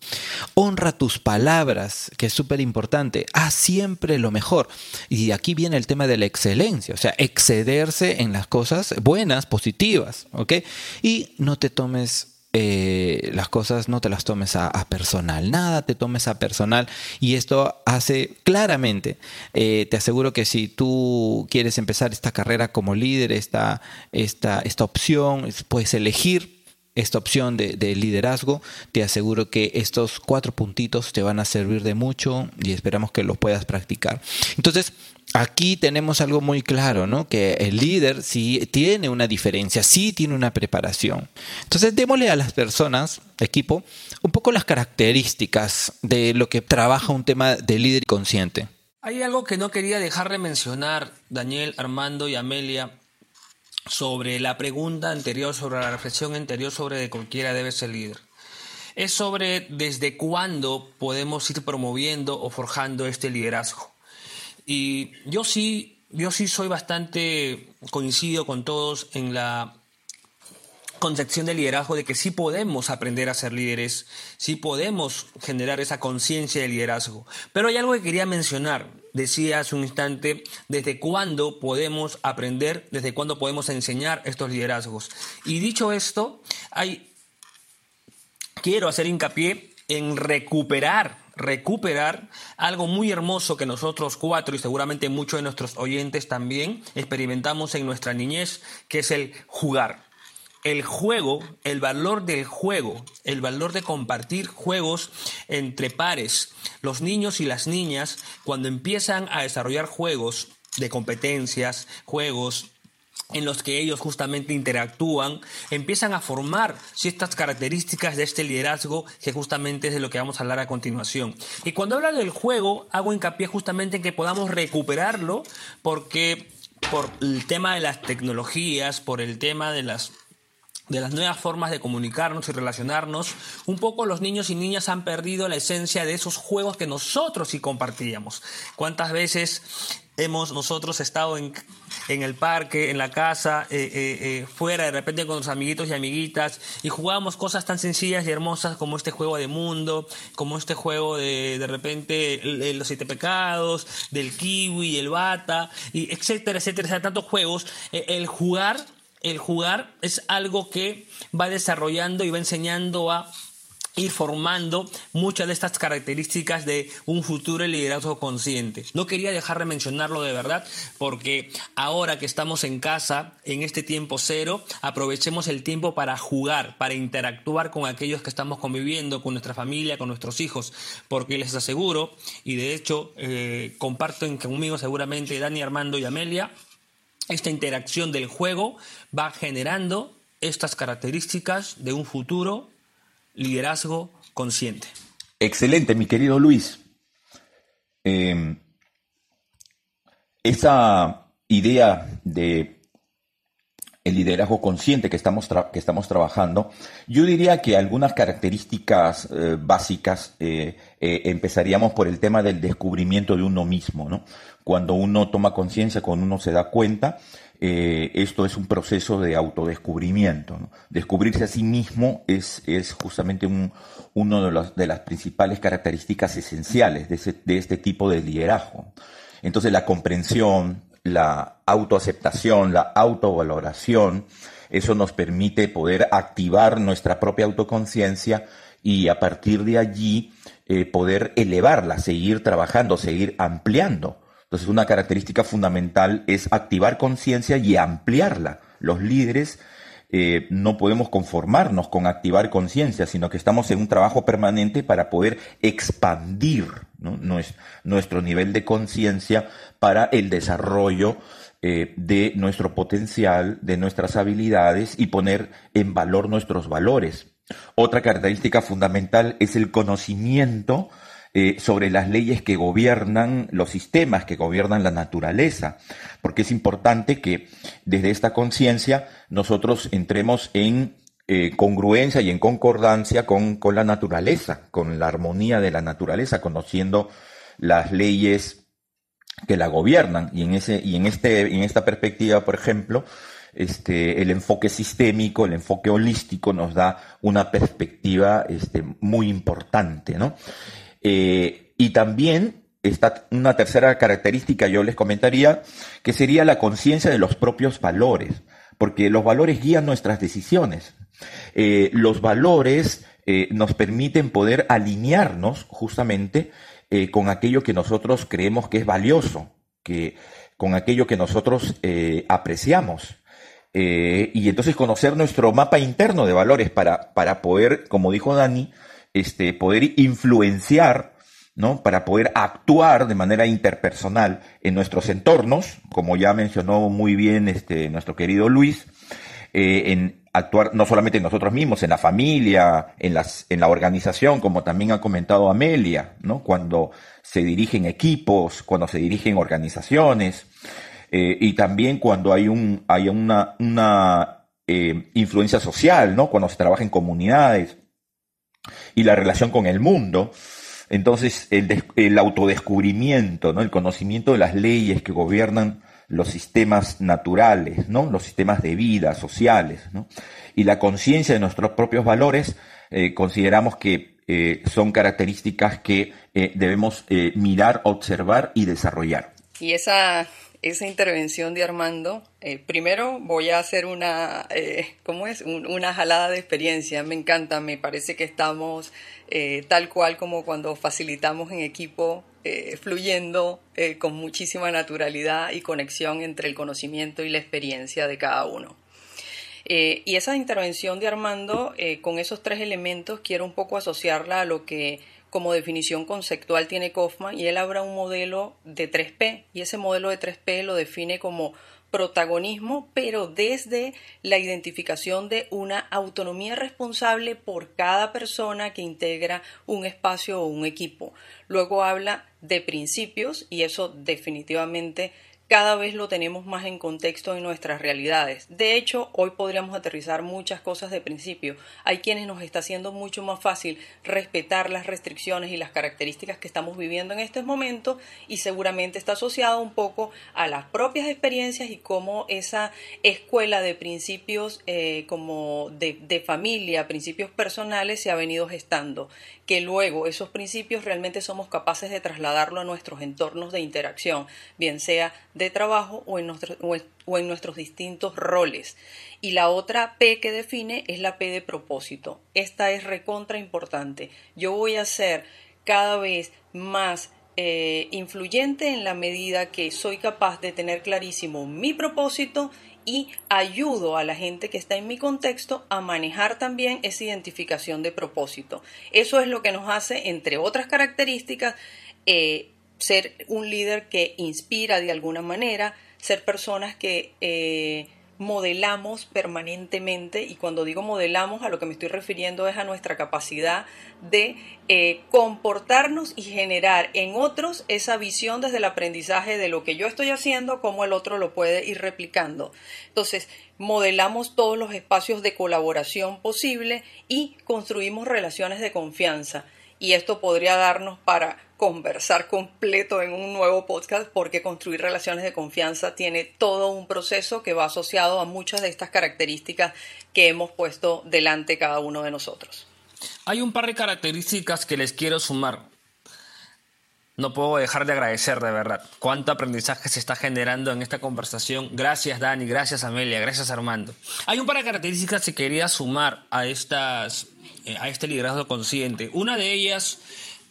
Honra tus palabras, que es súper importante. Haz siempre lo mejor. Y aquí viene el tema de la excelencia, o sea, excederse en las cosas buenas, positivas, ¿ok? Y no te tomes eh, las cosas no te las tomes a, personal, nada te tomes a personal. Y esto hace claramente, eh, te aseguro que si tú quieres empezar esta carrera como líder, esta, esta, esta opción, puedes elegir esta opción de, de, liderazgo, te aseguro que estos cuatro puntitos te van a servir de mucho y esperamos que los puedas practicar. Entonces, aquí tenemos algo muy claro, ¿no? Que el líder sí tiene una diferencia, sí tiene una preparación. Entonces, démosle a las personas, equipo, un poco las características de lo que trabaja un tema de líder consciente. Hay algo que no quería dejar de mencionar, Daniel, Armando y Amelia, sobre la pregunta anterior, sobre la reflexión anterior sobre de cualquiera debe ser líder. Es sobre desde cuándo podemos ir promoviendo o forjando este liderazgo. Y yo sí, yo sí soy bastante coincido con todos en la concepción de liderazgo de que sí podemos aprender a ser líderes, sí podemos generar esa conciencia de liderazgo. Pero hay algo que quería mencionar. Decía hace un instante, desde cuándo podemos aprender, desde cuándo podemos enseñar estos liderazgos. Y dicho esto, hay, quiero hacer hincapié en recuperar recuperar algo muy hermoso que nosotros cuatro y seguramente muchos de nuestros oyentes también experimentamos en nuestra niñez, que es el jugar. El juego, el valor del juego, el valor de compartir juegos entre pares. Los niños y las niñas, cuando empiezan a desarrollar juegos de competencias, juegos en los que ellos justamente interactúan, empiezan a formar ciertas características de este liderazgo que justamente es de lo que vamos a hablar a continuación. Y cuando hablo del juego, hago hincapié justamente en que podamos recuperarlo porque por el tema de las tecnologías, por el tema de las de las nuevas formas de comunicarnos y relacionarnos, un poco los niños y niñas han perdido la esencia de esos juegos que nosotros sí compartíamos. ¿Cuántas veces hemos nosotros estado en, el parque, en la casa, eh, eh, eh, fuera de repente con los amiguitos y amiguitas y jugábamos cosas tan sencillas y hermosas como este juego de mundo, como este juego de de repente los siete pecados, del kiwi, el bata, y etcétera, etcétera, etcétera, tantos juegos. el jugar el jugar es algo que va desarrollando y va enseñando a ir formando muchas de estas características de un futuro liderazgo consciente. No quería dejar de mencionarlo de verdad porque ahora que estamos en casa, en este tiempo cero, aprovechemos el tiempo para jugar, para interactuar con aquellos que estamos conviviendo, con nuestra familia, con nuestros hijos, porque les aseguro, y de hecho eh, comparto conmigo seguramente Dani, Armando y Amelia, esta interacción del juego va generando estas características de un futuro liderazgo consciente. Excelente, mi querido Luis. Em, esa idea de el liderazgo consciente que estamos, que estamos trabajando, yo diría que algunas características eh, básicas eh, eh, empezaríamos por el tema del descubrimiento de uno mismo, ¿no? Cuando uno toma conciencia, cuando uno se da cuenta, esto es un proceso de autodescubrimiento. ¿no? Descubrirse a sí mismo es, es justamente un, uno de, las principales características esenciales de, ese, de este tipo de liderazgo. Entonces la comprensión, la autoaceptación, la autovaloración. Eso nos permite poder activar nuestra propia autoconciencia y a partir de allí eh, poder elevarla, seguir trabajando, seguir ampliando. Entonces una característica fundamental es activar conciencia y ampliarla. Los líderes eh, no podemos conformarnos con activar conciencia, sino que estamos en un trabajo permanente para poder expandir nuestro nivel de conciencia para el desarrollo eh, de nuestro potencial, de nuestras habilidades y poner en valor nuestros valores. Otra característica fundamental es el conocimiento eh, sobre las leyes que gobiernan los sistemas, que gobiernan la naturaleza, porque es importante que desde esta conciencia nosotros entremos en eh, congruencia y en concordancia con, con la naturaleza, con la armonía de la naturaleza, conociendo las leyes que la gobiernan. Y en, ese, y en, este, en esta perspectiva, por ejemplo, este, el enfoque sistémico, el enfoque holístico nos da una perspectiva este, muy importante, ¿no? Eh, y también está una tercera característica, yo les comentaría, que sería la conciencia de los propios valores, porque los valores guían nuestras decisiones. Eh, los valores eh, nos permiten poder alinearnos justamente con aquello que nosotros creemos que es valioso, que, con aquello que nosotros apreciamos. y entonces conocer nuestro mapa interno de valores para, para poder, como dijo Dani, este, poder influenciar, ¿no? Para poder actuar de manera interpersonal en nuestros entornos, como ya mencionó muy bien este, nuestro querido Luis, eh, en actuar no solamente en nosotros mismos, en la familia, en, las, en la organización, como también ha comentado Amelia, ¿no? Cuando se dirigen equipos, cuando se dirigen organizaciones, eh, y también cuando hay, un, hay una, una eh, influencia social, ¿no? Cuando se trabaja en comunidades y la relación con el mundo. Entonces, el, autodescubrimiento, ¿no? el conocimiento de las leyes que gobiernan los sistemas naturales, ¿no? los sistemas de vida, sociales, ¿no? y la conciencia de nuestros propios valores, eh, consideramos que eh, son características que eh, debemos mirar, observar y desarrollar. Y esa esa intervención de Armando, eh, primero voy a hacer una, eh, ¿cómo es? una jalada de experiencia. Me encanta, me parece que estamos eh, tal cual como cuando facilitamos en equipo, fluyendo con muchísima naturalidad y conexión entre el conocimiento y la experiencia de cada uno. y esa intervención de Armando, con esos tres elementos, quiero un poco asociarla a lo que como definición conceptual tiene Kaufman y él habla un modelo de 3P y ese modelo de 3P lo define como protagonismo, pero desde la identificación de una autonomía responsable por cada persona que integra un espacio o un equipo. Luego habla de principios y eso definitivamente cada vez lo tenemos más en contexto en nuestras realidades. De hecho, hoy podríamos aterrizar muchas cosas de principio. Hay quienes nos está haciendo mucho más fácil respetar las restricciones y las características que estamos viviendo en este momento y seguramente está asociado un poco a las propias experiencias y cómo esa escuela de principios eh, como de, de familia, principios personales se ha venido gestando que luego esos principios realmente somos capaces de trasladarlo a nuestros entornos de interacción, bien sea de trabajo o en, nuestros distintos roles. Y la otra P que define es la P de propósito. Esta es recontra importante. Yo voy a ser cada vez más eh, influyente en la medida que soy capaz de tener clarísimo mi propósito y ayudo a la gente que está en mi contexto a manejar también esa identificación de propósito. Eso es lo que nos hace, entre otras características, eh, ser un líder que inspira de alguna manera, ser personas que eh, modelamos permanentemente y cuando digo modelamos a lo que me estoy refiriendo es a nuestra capacidad de eh, comportarnos y generar en otros esa visión desde el aprendizaje de lo que yo estoy haciendo, cómo el otro lo puede ir replicando. Entonces, modelamos todos los espacios de colaboración posible y construimos relaciones de confianza. Y esto podría darnos para conversar completo en un nuevo podcast porque construir relaciones de confianza tiene todo un proceso que va asociado a muchas de estas características que hemos puesto delante cada uno de nosotros. Hay un par de características que les quiero sumar. no puedo dejar de agradecer de verdad cuánto aprendizaje se está generando en esta conversación. Gracias Dani, gracias Amelia, gracias Armando. Hay un par de características que quería sumar a, estas, eh, a este liderazgo consciente. Una de ellas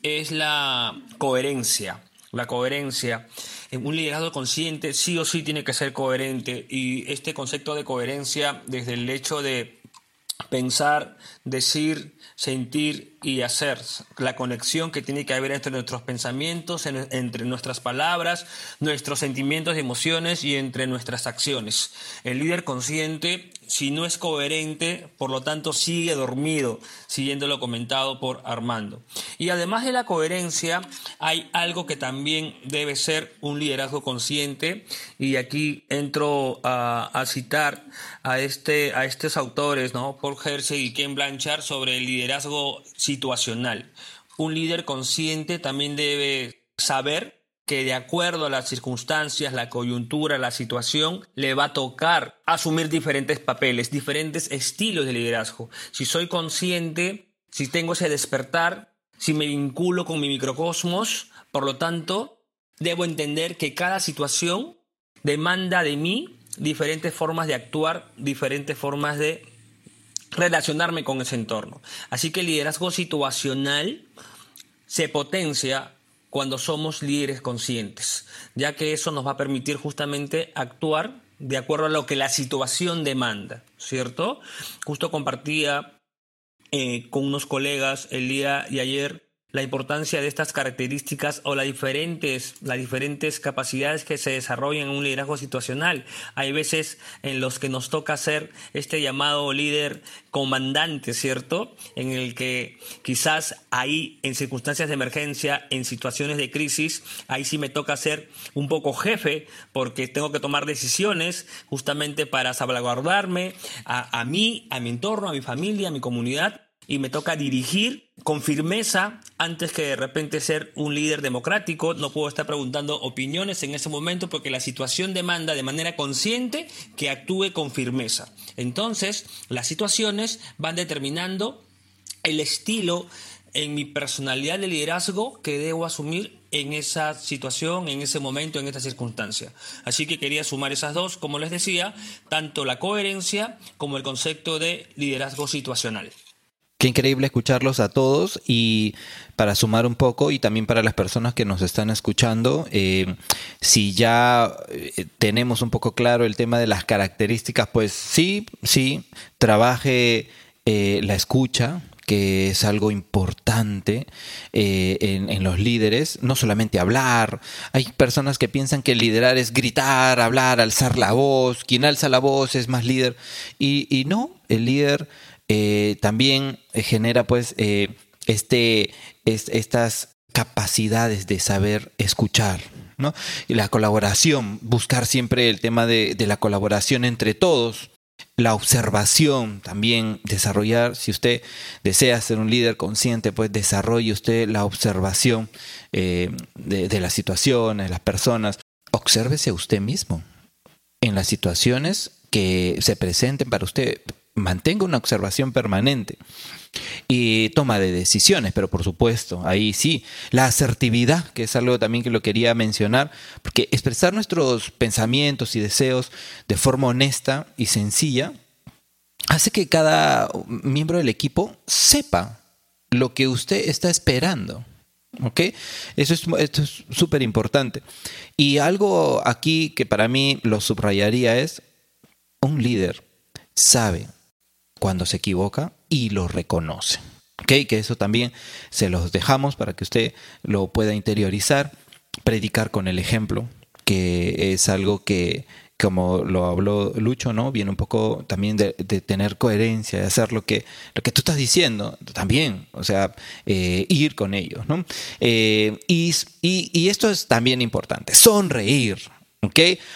es la coherencia. La coherencia. En un liderazgo consciente sí o sí tiene que ser coherente y este concepto de coherencia desde el hecho de pensar, decir, sentir y hacer, la conexión que tiene que haber entre nuestros pensamientos, entre nuestras palabras, nuestros sentimientos y emociones y entre nuestras acciones. El líder consciente, si no es coherente, por lo tanto sigue dormido, siguiendo lo comentado por Armando. Y además de la coherencia, hay algo que también debe ser un liderazgo consciente, y aquí entro a, citar a, este, a estos autores, ¿no? Paul Hersey y Ken Blanchard, sobre el liderazgo situacional. Un líder consciente también debe saber que de acuerdo a las circunstancias, la coyuntura, la situación, le va a tocar asumir diferentes papeles, diferentes estilos de liderazgo. Si soy consciente, si tengo ese despertar, si me vinculo con mi microcosmos, por lo tanto, debo entender que cada situación demanda de mí diferentes formas de actuar, diferentes formas de relacionarme con ese entorno. Así que el liderazgo situacional se potencia cuando somos líderes conscientes, ya que eso nos va a permitir justamente actuar de acuerdo a lo que la situación demanda, ¿cierto? Justo compartía eh, con unos colegas el día de ayer la importancia de estas características o las diferentes, las diferentes capacidades que se desarrollan en un liderazgo situacional. Hay veces en los que nos toca ser este llamado líder comandante, ¿cierto? En el que quizás ahí en circunstancias de emergencia, en situaciones de crisis, ahí sí me toca ser un poco jefe porque tengo que tomar decisiones justamente para salvaguardarme a, a mí, a mi entorno, a mi familia, a mi comunidad y me toca dirigir con firmeza antes que de repente ser un líder democrático. No puedo estar preguntando opiniones en ese momento porque la situación demanda de manera consciente que actúe con firmeza. Entonces, las situaciones van determinando el estilo en mi personalidad de liderazgo que debo asumir en esa situación, en ese momento, en esta circunstancia. Así que quería sumar esas dos, como les decía, tanto la coherencia como el concepto de liderazgo situacional. Qué increíble escucharlos a todos y para sumar un poco y también para las personas que nos están escuchando, eh, si ya eh, tenemos un poco claro el tema de las características, pues sí, sí, trabaje eh, la escucha, que es algo importante en, los líderes, no solamente hablar. Hay personas que piensan que liderar es gritar, hablar, alzar la voz, quien alza la voz es más líder. Y no, el líder eh, también genera pues eh, este, estas capacidades de saber escuchar. ¿no? Y la colaboración, buscar siempre el tema de, la colaboración entre todos, la observación también, desarrollar, si usted desea ser un líder consciente, pues desarrolle usted la observación eh, de, de, las situaciones, las personas. Obsérvese usted mismo en las situaciones que se presenten para usted mantenga una observación permanente y toma de decisiones, pero por supuesto, ahí sí, la asertividad, que es algo también que lo quería mencionar, porque expresar nuestros pensamientos y deseos de forma honesta y sencilla hace que cada miembro del equipo sepa lo que usted está esperando. ¿Ok? Eso es, esto es súper importante. Y algo aquí que para mí lo subrayaría es, un líder sabe cuando se equivoca y lo reconoce. ¿Okay? Que eso también se los dejamos para que usted lo pueda interiorizar, predicar con el ejemplo, que es algo que, como lo habló Lucho, ¿no? Viene un poco también de, tener coherencia, de hacer lo que, lo que tú estás diciendo también, o sea, eh, ir con ellos, ¿no? Eh, y, y, esto es también importante, sonreír,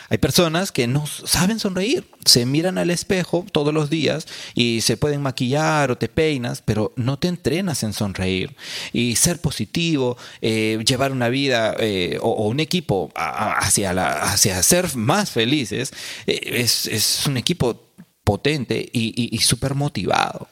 hay personas que no saben sonreír, se miran al espejo todos los días y se pueden maquillar o te peinas, pero no te entrenas en sonreír. Y ser positivo, eh, llevar una vida eh, o, un equipo hacia, la, hacia ser más felices, eh, es, es un equipo potente y, súper motivado.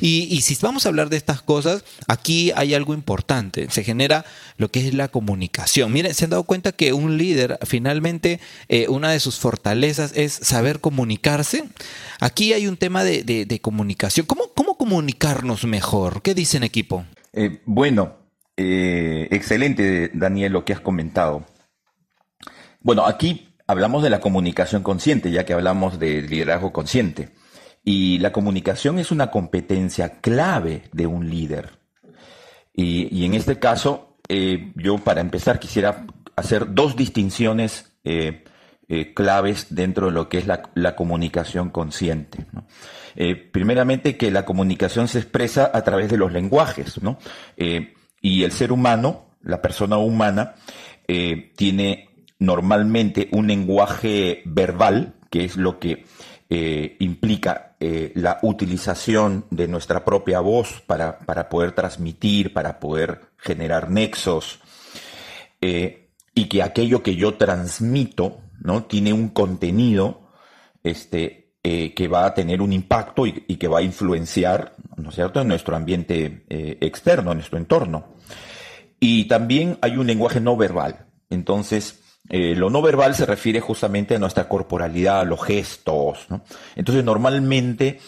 Y, si vamos a hablar de estas cosas, aquí hay algo importante. Se genera lo que es la comunicación. Miren, se han dado cuenta que un líder, finalmente, eh, una de sus fortalezas es saber comunicarse. Aquí hay un tema de, comunicación. ¿Cómo, ¿Cómo comunicarnos mejor? ¿Qué dicen equipo? Eh, bueno, eh, excelente, Daniel, lo que has comentado. Bueno, aquí hablamos de la comunicación consciente, ya que hablamos de liderazgo consciente. Y la comunicación es una competencia clave de un líder. Y, en este caso, eh, yo para empezar quisiera hacer dos distinciones eh, eh, claves dentro de lo que es la, comunicación consciente. primeramente, que la comunicación se expresa a través de los lenguajes, y el ser humano, la persona humana, tiene normalmente un lenguaje verbal, que es lo que eh, implica eh, la utilización de nuestra propia voz para, poder transmitir, para poder generar nexos, eh, y que aquello que yo transmito ¿no? tiene un contenido este, que va a tener un impacto y, y, que va a influenciar ¿no es cierto? en nuestro ambiente externo, en nuestro entorno. Y también hay un lenguaje no verbal. Entonces, eh, lo no verbal se refiere justamente a nuestra corporalidad, a los gestos. Entonces, normalmente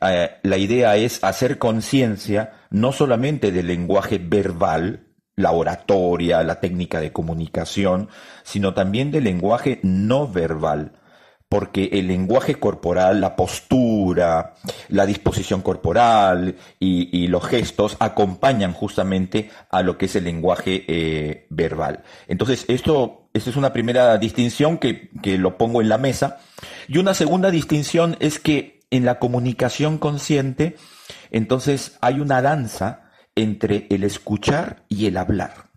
eh, la idea es hacer conciencia no solamente del lenguaje verbal, la oratoria, la técnica de comunicación, sino también del lenguaje no verbal porque el lenguaje corporal, la postura, la disposición corporal y, los gestos acompañan justamente a lo que es el lenguaje eh, verbal. Entonces, esto, esta es una primera distinción que, que lo pongo en la mesa. Y una segunda distinción es que en la comunicación consciente, entonces hay una danza entre el escuchar y el hablar.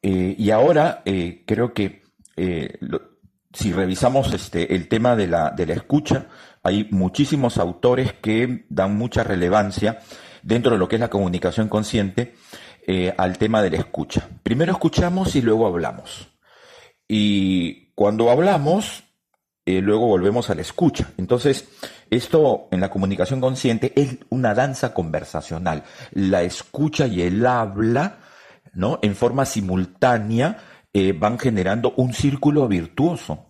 Eh, y ahora eh, creo que si revisamos este, el tema de la, de la escucha, hay muchísimos autores que dan mucha relevancia dentro de lo que es la comunicación consciente eh, al tema de la escucha. Primero escuchamos y luego hablamos. Y cuando hablamos, eh, luego volvemos a la escucha. Entonces, esto en la comunicación consciente es una danza conversacional. La escucha y el habla, ¿no? En forma simultánea eh, van generando un círculo virtuoso.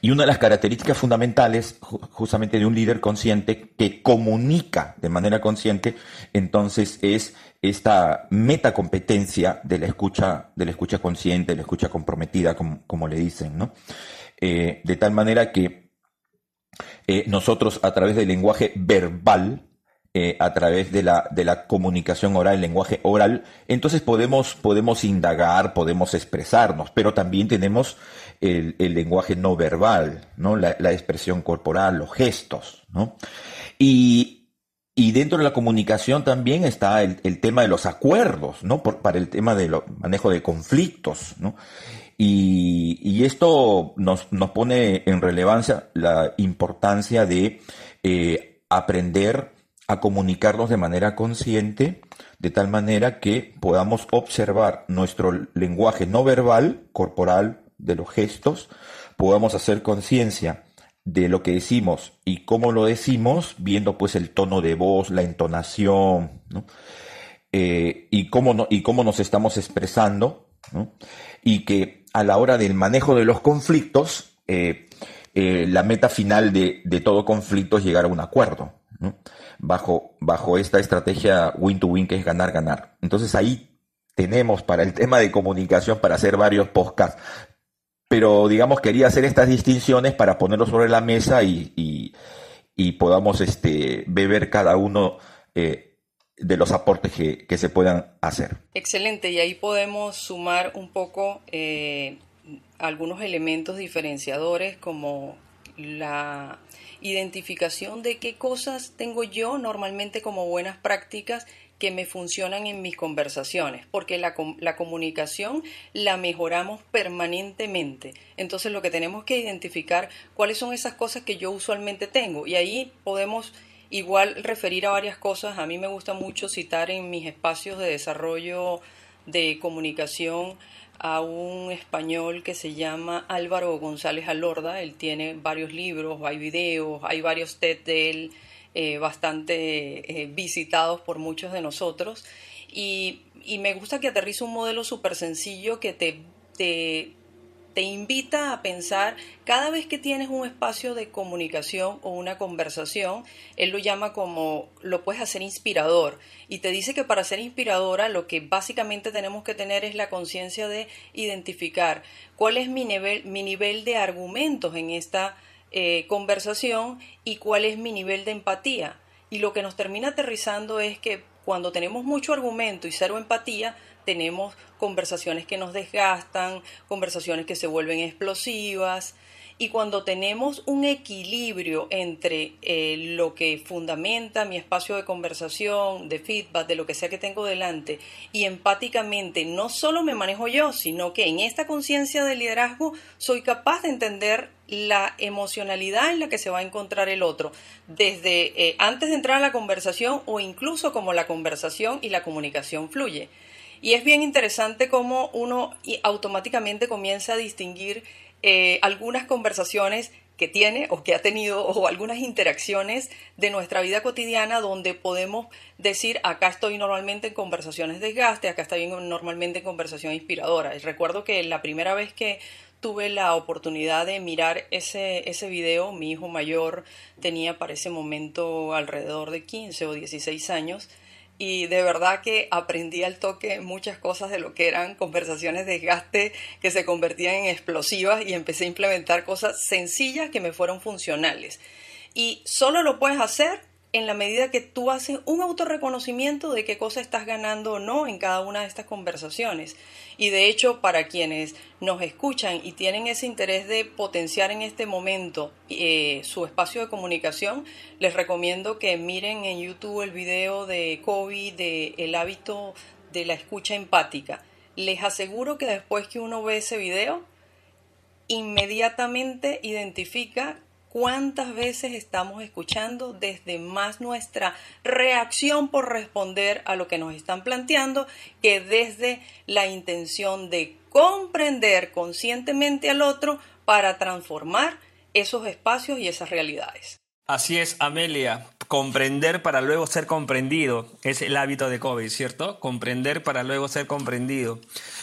Y una de las características fundamentales justamente de un líder consciente que comunica de manera consciente, entonces es esta metacompetencia de la escucha, de la escucha consciente, de la escucha comprometida, como, le dicen, ¿no? Eh, de tal manera que eh, nosotros a través del lenguaje verbal, eh, a través de la, de la comunicación oral, el lenguaje oral, entonces podemos, podemos indagar, podemos expresarnos, pero también tenemos el, lenguaje no verbal, ¿no? La, expresión corporal, los gestos, ¿no? Y, dentro de la comunicación también está el, tema de los acuerdos, ¿no? para el tema del manejo de conflictos, ¿no? Y, esto nos, pone en relevancia la importancia de eh, aprender a comunicarnos de manera consciente, de tal manera que podamos observar nuestro lenguaje no verbal, corporal, de los gestos, podamos hacer conciencia de lo que decimos y cómo lo decimos, viendo pues el tono de voz, la entonación, eh, y, cómo y cómo nos estamos expresando, y que a la hora del manejo de los conflictos, eh, eh, la meta final de, todo conflicto es llegar a un acuerdo, bajo, bajo esta estrategia win-to-win que es ganar-ganar. Entonces ahí tenemos para el tema de comunicación para hacer varios podcasts pero digamos quería hacer estas distinciones para ponerlo sobre la mesa y, podamos este, beber cada uno eh, de los aportes que, se puedan hacer. Excelente, y ahí podemos sumar un poco eh, algunos elementos diferenciadores como la identificación de qué cosas tengo yo normalmente como buenas prácticas que me funcionan en mis conversaciones, porque la, la, comunicación la mejoramos permanentemente. Entonces lo que tenemos que identificar cuáles son esas cosas que yo usualmente tengo y ahí podemos igual referir a varias cosas. A mí me gusta mucho citar en mis espacios de desarrollo de comunicación a un español que se llama Álvaro González Alorda. Él tiene varios libros, hay videos, hay varios TED de él eh, bastante eh, visitados por muchos de nosotros. Y, me gusta que aterriza un modelo súper sencillo que te, te te invita a pensar cada vez que tienes un espacio de comunicación o una conversación, él lo llama como lo puedes hacer inspirador y te dice que para ser inspiradora lo que básicamente tenemos que tener es la conciencia de identificar cuál es mi nivel, mi nivel de argumentos en esta eh, conversación y cuál es mi nivel de empatía. Y lo que nos termina aterrizando es que cuando tenemos mucho argumento y cero empatía, tenemos conversaciones que nos desgastan, conversaciones que se vuelven explosivas. Y cuando tenemos un equilibrio entre eh, lo que fundamenta mi espacio de conversación, de feedback, de lo que sea que tengo delante, y empáticamente no solo me manejo yo, sino que en esta conciencia de liderazgo soy capaz de entender la emocionalidad en la que se va a encontrar el otro, desde eh, antes de entrar a la conversación o incluso como la conversación y la comunicación fluye. Y es bien interesante cómo uno automáticamente comienza a distinguir eh, algunas conversaciones que tiene o que ha tenido o algunas interacciones de nuestra vida cotidiana donde podemos decir acá estoy normalmente en conversaciones de desgaste, acá estoy normalmente en conversación inspiradora. Y recuerdo que la primera vez que tuve la oportunidad de mirar ese, ese video, mi hijo mayor tenía para ese momento alrededor de 15 o 16 años, y de verdad que aprendí al toque muchas cosas de lo que eran conversaciones de desgaste que se convertían en explosivas y empecé a implementar cosas sencillas que me fueron funcionales. Y solo lo puedes hacer en la medida que tú haces un autorreconocimiento de qué cosa estás ganando o no en cada una de estas conversaciones. Y de hecho, para quienes nos escuchan y tienen ese interés de potenciar en este momento eh, su espacio de comunicación, les recomiendo que miren en YouTube el video de COVID de el hábito de la escucha empática. Les aseguro que después que uno ve ese video, inmediatamente identifica cuántas veces estamos escuchando desde más nuestra reacción por responder a lo que nos están planteando que desde la intención de comprender conscientemente al otro para transformar esos espacios y esas realidades. Así es, Amelia. Comprender para luego ser comprendido es el hábito de COVID, ¿cierto? Comprender para luego ser comprendido.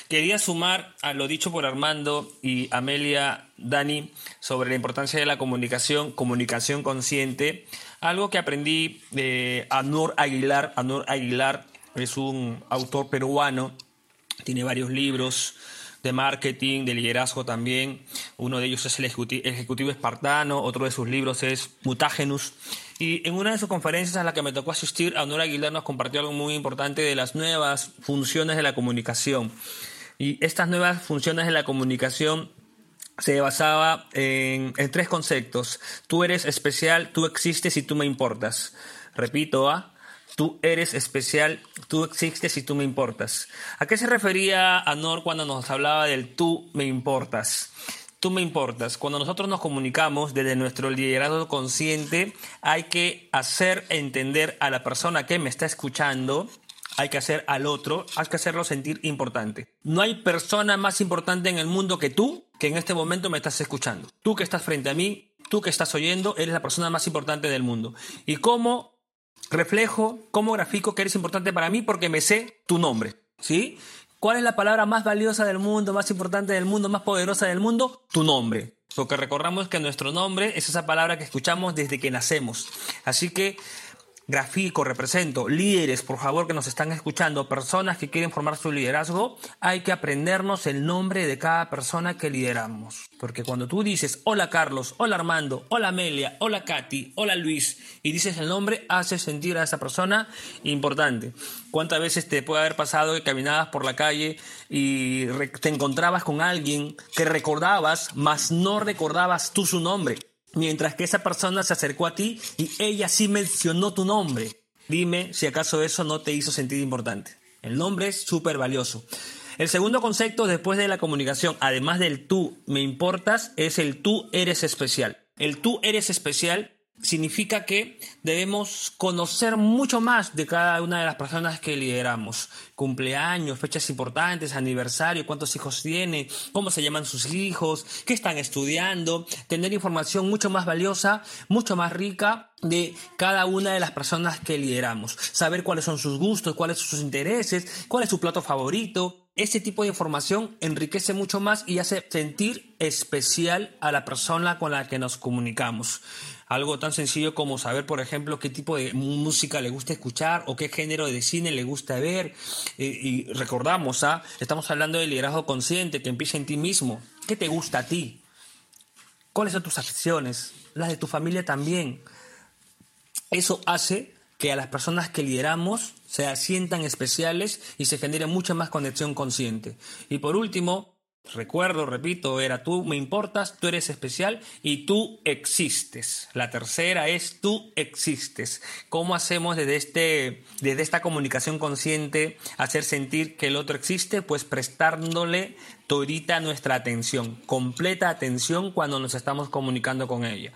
Quería sumar a lo dicho por Armando y Amelia Dani sobre la importancia de la comunicación, comunicación consciente, algo que aprendí de Anur Aguilar. Anur Aguilar es un autor peruano, tiene varios libros de marketing, de liderazgo también. Uno de ellos es el Ejecutivo, Espartano, otro de sus libros es Mutágenus. Y en una de sus conferencias a la que me tocó asistir, Anur Aguilar nos compartió algo muy importante de las nuevas funciones de la comunicación. Y estas nuevas funciones de la comunicación se basaba en, tres conceptos. Tú eres especial, tú existes y tú me importas. Repito, ¿ah? Tú eres especial, tú existes y tú me importas. ¿A qué se refería Anor cuando nos hablaba del tú me importas? Tú me importas. Cuando nosotros nos comunicamos desde nuestro liderazgo consciente, hay que hacer entender a la persona que me está escuchando hay que hacer al otro, hay que hacerlo sentir importante. No hay persona más importante en el mundo que tú que en este momento me estás escuchando. Tú que estás frente a mí, tú que estás oyendo, eres la persona más importante del mundo. ¿Y cómo reflejo, cómo grafico que eres importante para mí? Porque me sé tu nombre, ¿sí? ¿Cuál es la palabra más valiosa del mundo, más importante del mundo, más poderosa del mundo? Tu nombre. Porque recordamos que nuestro nombre es esa palabra que escuchamos desde que nacemos. Así que grafico, represento, líderes, por favor, que nos están escuchando, personas que quieren formar su liderazgo, hay que aprendernos el nombre de cada persona que lideramos. Porque cuando tú dices, hola Carlos, hola Armando, hola Amelia, hola Katy, hola Luis, y dices el nombre, hace sentir a esa persona importante. ¿Cuántas veces te puede haber pasado que caminabas por la calle y te encontrabas con alguien que recordabas, mas no recordabas tú su nombre? Mientras que esa persona se acercó a ti y ella sí mencionó tu nombre. Dime si acaso eso no te hizo sentir importante. El nombre es súper valioso. El segundo concepto después de la comunicación, además del tú me importas, es el tú eres especial. El tú eres especial significa que debemos conocer mucho más de cada una de las personas que lideramos. Cumpleaños, fechas importantes, aniversario, cuántos hijos tiene, cómo se llaman sus hijos, qué están estudiando, tener información mucho más valiosa, mucho más rica de cada una de las personas que lideramos. Saber cuáles son sus gustos, cuáles son sus intereses, cuál es su plato favorito, ese tipo de información enriquece mucho más y hace sentir especial a la persona con la que nos comunicamos. Algo tan sencillo como saber, por ejemplo, qué tipo de música le gusta escuchar o qué género de cine le gusta ver. Y recordamos, ¿ah? estamos hablando de liderazgo consciente que empieza en ti mismo. ¿Qué te gusta a ti? ¿Cuáles son tus aficiones? Las de tu familia también. Eso hace que a las personas que lideramos se sientan especiales y se genere mucha más conexión consciente. Y por último, recuerdo, repito, era tú me importas, tú eres especial y tú existes. La tercera es tú existes. ¿Cómo hacemos desde, este, desde esta comunicación consciente hacer sentir que el otro existe? Pues prestándole todita nuestra atención, completa atención cuando nos estamos comunicando con ella.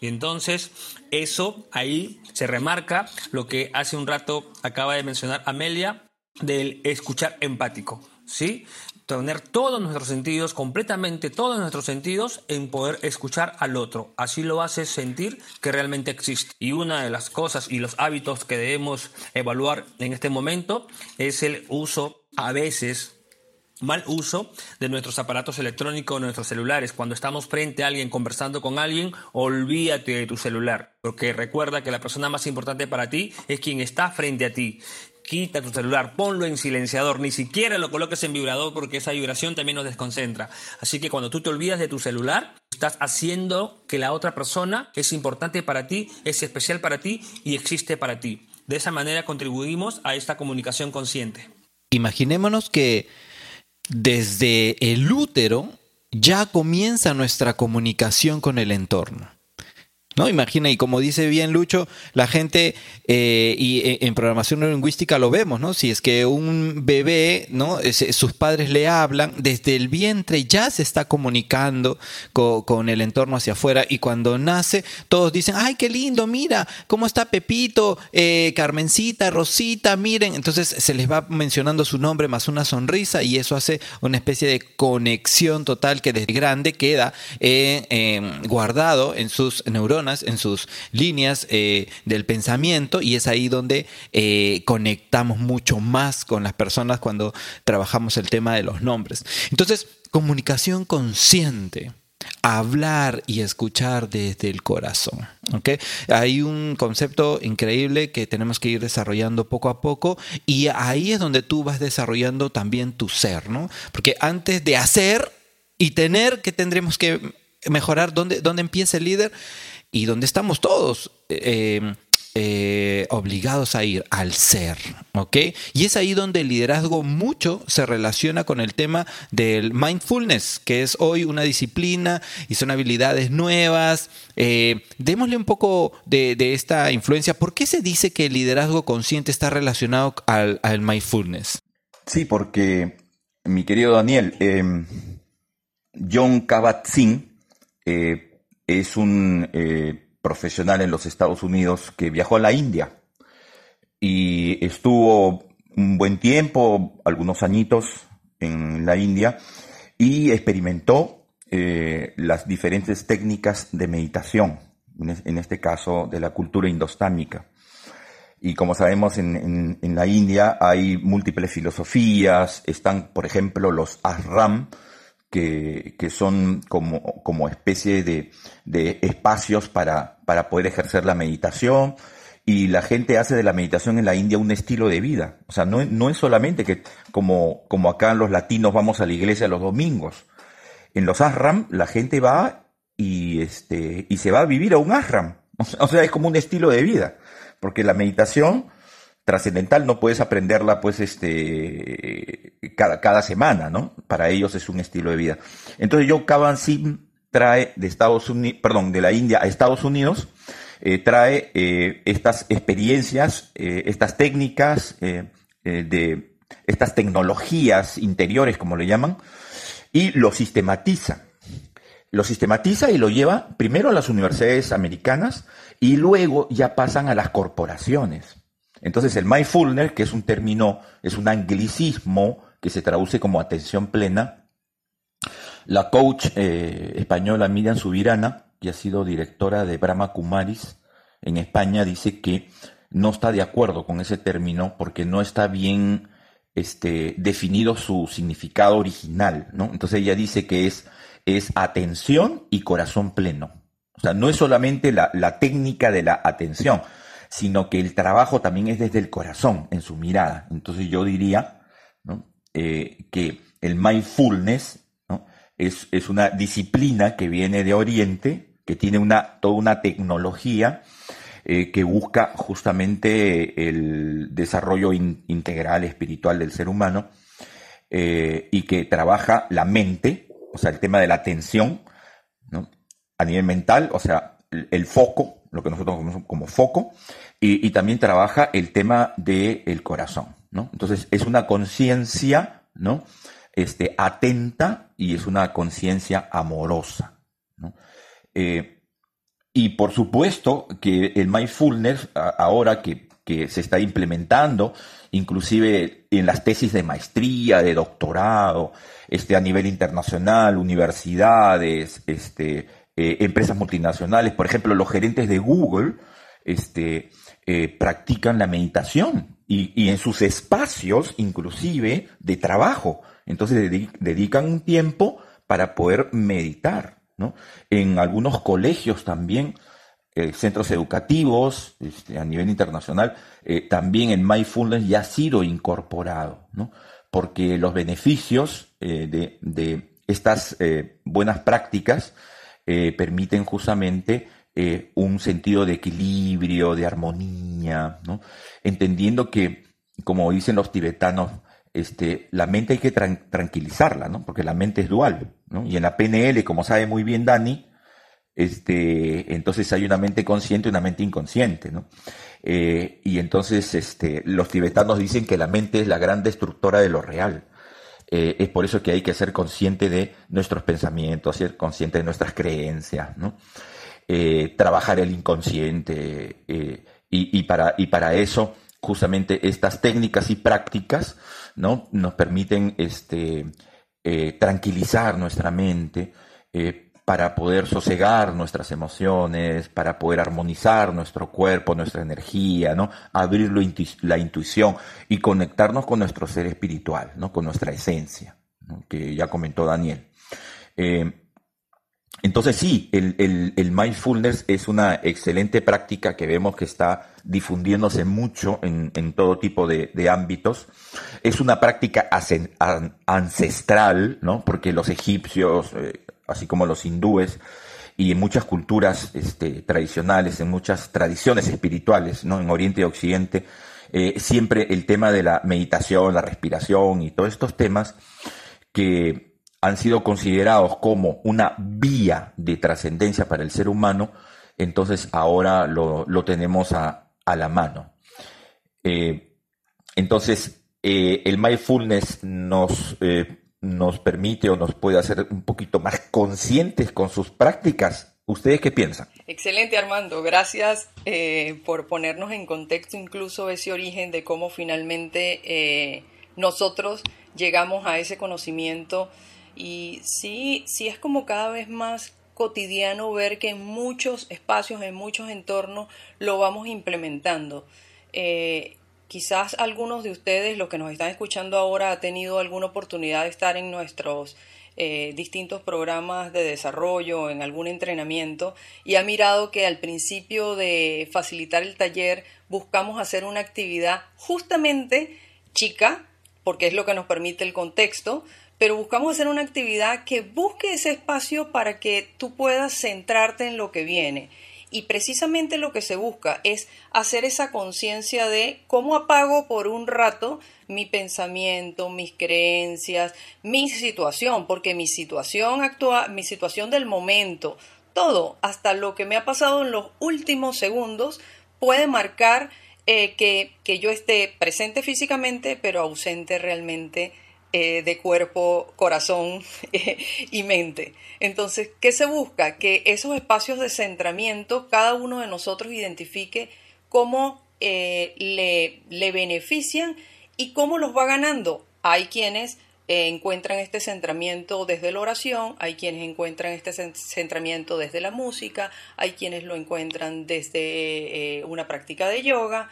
Y entonces eso ahí se remarca lo que hace un rato acaba de mencionar Amelia del escuchar empático, ¿sí? Tener todos nuestros sentidos, completamente todos nuestros sentidos en poder escuchar al otro. Así lo hace sentir que realmente existe. Y una de las cosas y los hábitos que debemos evaluar en este momento es el uso a veces mal uso de nuestros aparatos electrónicos, nuestros celulares. Cuando estamos frente a alguien, conversando con alguien, olvídate de tu celular, porque recuerda que la persona más importante para ti es quien está frente a ti. Quita tu celular, ponlo en silenciador, ni siquiera lo coloques en vibrador porque esa vibración también nos desconcentra. Así que cuando tú te olvidas de tu celular, estás haciendo que la otra persona es importante para ti, es especial para ti y existe para ti. De esa manera contribuimos a esta comunicación consciente. Imaginémonos que desde el útero ya comienza nuestra comunicación con el entorno. ¿No? Imagina, y como dice bien Lucho, la gente, eh, y eh, en programación neurolingüística lo vemos, ¿no? Si es que un bebé, ¿no? sus padres le hablan, desde el vientre ya se está comunicando con, el entorno hacia afuera, y cuando nace, todos dicen, ay, qué lindo, mira, cómo está Pepito, eh, Carmencita, Rosita, miren. Entonces se les va mencionando su nombre más una sonrisa, y eso hace una especie de conexión total que desde grande queda guardado en sus neuronas en sus líneas eh, del pensamiento y es ahí donde eh, conectamos mucho más con las personas cuando trabajamos el tema de los nombres. Entonces, comunicación consciente hablar y escuchar desde el corazón. ¿okay? Hay un concepto increíble que tenemos que ir desarrollando poco a poco y ahí es donde tú vas desarrollando también tu ser, ¿no? Porque antes de hacer y tener, que tendremos que mejorar? ¿Dónde, dónde empieza el líder? Y donde estamos todos eh, eh, obligados a ir al ser, ¿ok? Y es ahí donde el liderazgo mucho se relaciona con el tema del mindfulness, que es hoy una disciplina y son habilidades nuevas. Eh, démosle un poco de, esta influencia. ¿Por qué se dice que el liderazgo consciente está relacionado al, mindfulness? Sí, porque, mi querido Daniel, John Kabat-Zinn, es un eh, profesional en los Estados Unidos que viajó a la India y estuvo un buen tiempo, algunos añitos en la India y experimentó eh, las diferentes técnicas de meditación, en este caso de la cultura indostánica. Y como sabemos, en, en la India hay múltiples filosofías, están, por ejemplo, los ashram, que, son como, como especie de, espacios para, para poder ejercer la meditación y la gente hace de la meditación en la India un estilo de vida. O sea, no, no es solamente que como, como acá los latinos vamos a la iglesia los domingos. En los ashram la gente va y, este, y se va a vivir a un ashram. O sea, es como un estilo de vida. Porque la meditación trascendental no puedes aprenderla pues este cada, cada semana, ¿no? Para ellos es un estilo de vida. Entonces yo Kaban Sim trae de Estados Unidos, perdón, de la India a Estados Unidos, eh, trae eh, estas experiencias, eh, estas técnicas de estas tecnologías interiores, como le llaman, y lo sistematiza. lo sistematiza y lo lleva primero a las universidades americanas y luego ya pasan a las corporaciones. Entonces el mindfulness, que es un término, es un anglicismo que se traduce como atención plena, la coach eh, española Miriam Subirana, que ha sido directora de Brahma Kumaris en España, dice que no está de acuerdo con ese término porque no está bien este, definido su significado original. Entonces ella dice que es atención y corazón pleno. O sea, no es solamente la, técnica de la atención, sino que el trabajo también es desde el corazón, en su mirada. Entonces yo diría eh, que el mindfulness es, es, una disciplina que viene de Oriente, que tiene una, toda una tecnología eh, que busca justamente el desarrollo integral espiritual del ser humano eh, y que trabaja la mente, o sea, el tema de la atención, a nivel mental, o sea, el, foco, lo que nosotros conocemos como foco, y, también trabaja el tema del corazón, ¿no? Entonces, es una conciencia, ¿no? Este, atenta y es una conciencia amorosa, ¿no? Eh, y por supuesto que el mindfulness, ahora que, se está implementando, inclusive en las tesis de maestría, de doctorado, este, a nivel internacional, universidades, este, eh, empresas multinacionales, por ejemplo, los gerentes de Google, este, eh, practican la meditación y, en sus espacios, inclusive, de trabajo. Entonces dedican un tiempo para poder meditar. En algunos colegios también, eh, centros educativos este, a nivel internacional, también el mindfulness ya ha sido incorporado, porque los beneficios eh, de, estas buenas prácticas permiten justamente un sentido de equilibrio, de armonía, entendiendo que, como dicen los tibetanos, este, la mente hay que tranquilizarla, ¿no? Porque la mente es dual, ¿no? Y en la PNL, como sabe muy bien Dani, este, entonces hay una mente consciente y una mente inconsciente, ¿no? Eh, y entonces este, los tibetanos dicen que la mente es la gran destructora de lo real. Eh, es por eso que hay que ser consciente de nuestros pensamientos, ser consciente de nuestras creencias, ¿no? Eh, trabajar el inconsciente y, para, y para eso justamente estas técnicas y prácticas ¿no? nos permiten este, eh, tranquilizar nuestra mente eh, para poder sosegar nuestras emociones, para poder armonizar nuestro cuerpo, nuestra energía, ¿no? abrir la intuición y conectarnos con nuestro ser espiritual, ¿no? con nuestra esencia, que ya comentó Daniel. Eh, entonces sí, el, mindfulness es una excelente práctica que vemos que está difundiéndose mucho en, todo tipo de, ámbitos. Es una práctica ancestral, ¿no? Porque los egipcios, eh, así como los hindúes, y en muchas culturas este, tradicionales, en muchas tradiciones espirituales, ¿no? En Oriente y Occidente, eh, siempre el tema de la meditación, la respiración y todos estos temas que han sido considerados como una vía de trascendencia para el ser humano, entonces ahora lo, tenemos a, la mano. Eh, entonces, eh, el mindfulness nos, nos permite o nos puede hacer un poquito más conscientes con sus prácticas. ¿Ustedes qué piensan? Excelente, Armando. Gracias por ponernos en contexto incluso ese origen de cómo finalmente nosotros llegamos a ese conocimiento y sí, sí es como cada vez más cotidiano ver que en muchos espacios, en muchos entornos, lo vamos implementando. Eh, quizás algunos de ustedes, los que nos están escuchando ahora, ha tenido alguna oportunidad de estar en nuestros eh, distintos programas de desarrollo, en algún entrenamiento, y ha mirado que al principio de facilitar el taller buscamos hacer una actividad justamente chica, porque es lo que nos permite el contexto, pero buscamos hacer una actividad que busque ese espacio para que tú puedas centrarte en lo que viene. Y precisamente lo que se busca es hacer esa conciencia de cómo apago por un rato mi pensamiento, mis creencias, mi situación, porque mi situación actual, mi situación del momento, todo, hasta lo que me ha pasado en los últimos segundos, puede marcar eh, que, que yo esté presente físicamente, pero ausente realmente eh, de cuerpo, corazón y mente. Entonces, ¿qué se busca? Que esos espacios de centramiento, cada uno de nosotros identifique cómo eh, le, le benefician y cómo los va ganando. Hay quienes eh, encuentran este centramiento desde la oración, hay quienes encuentran este centramiento desde la música, hay quienes lo encuentran desde una práctica de yoga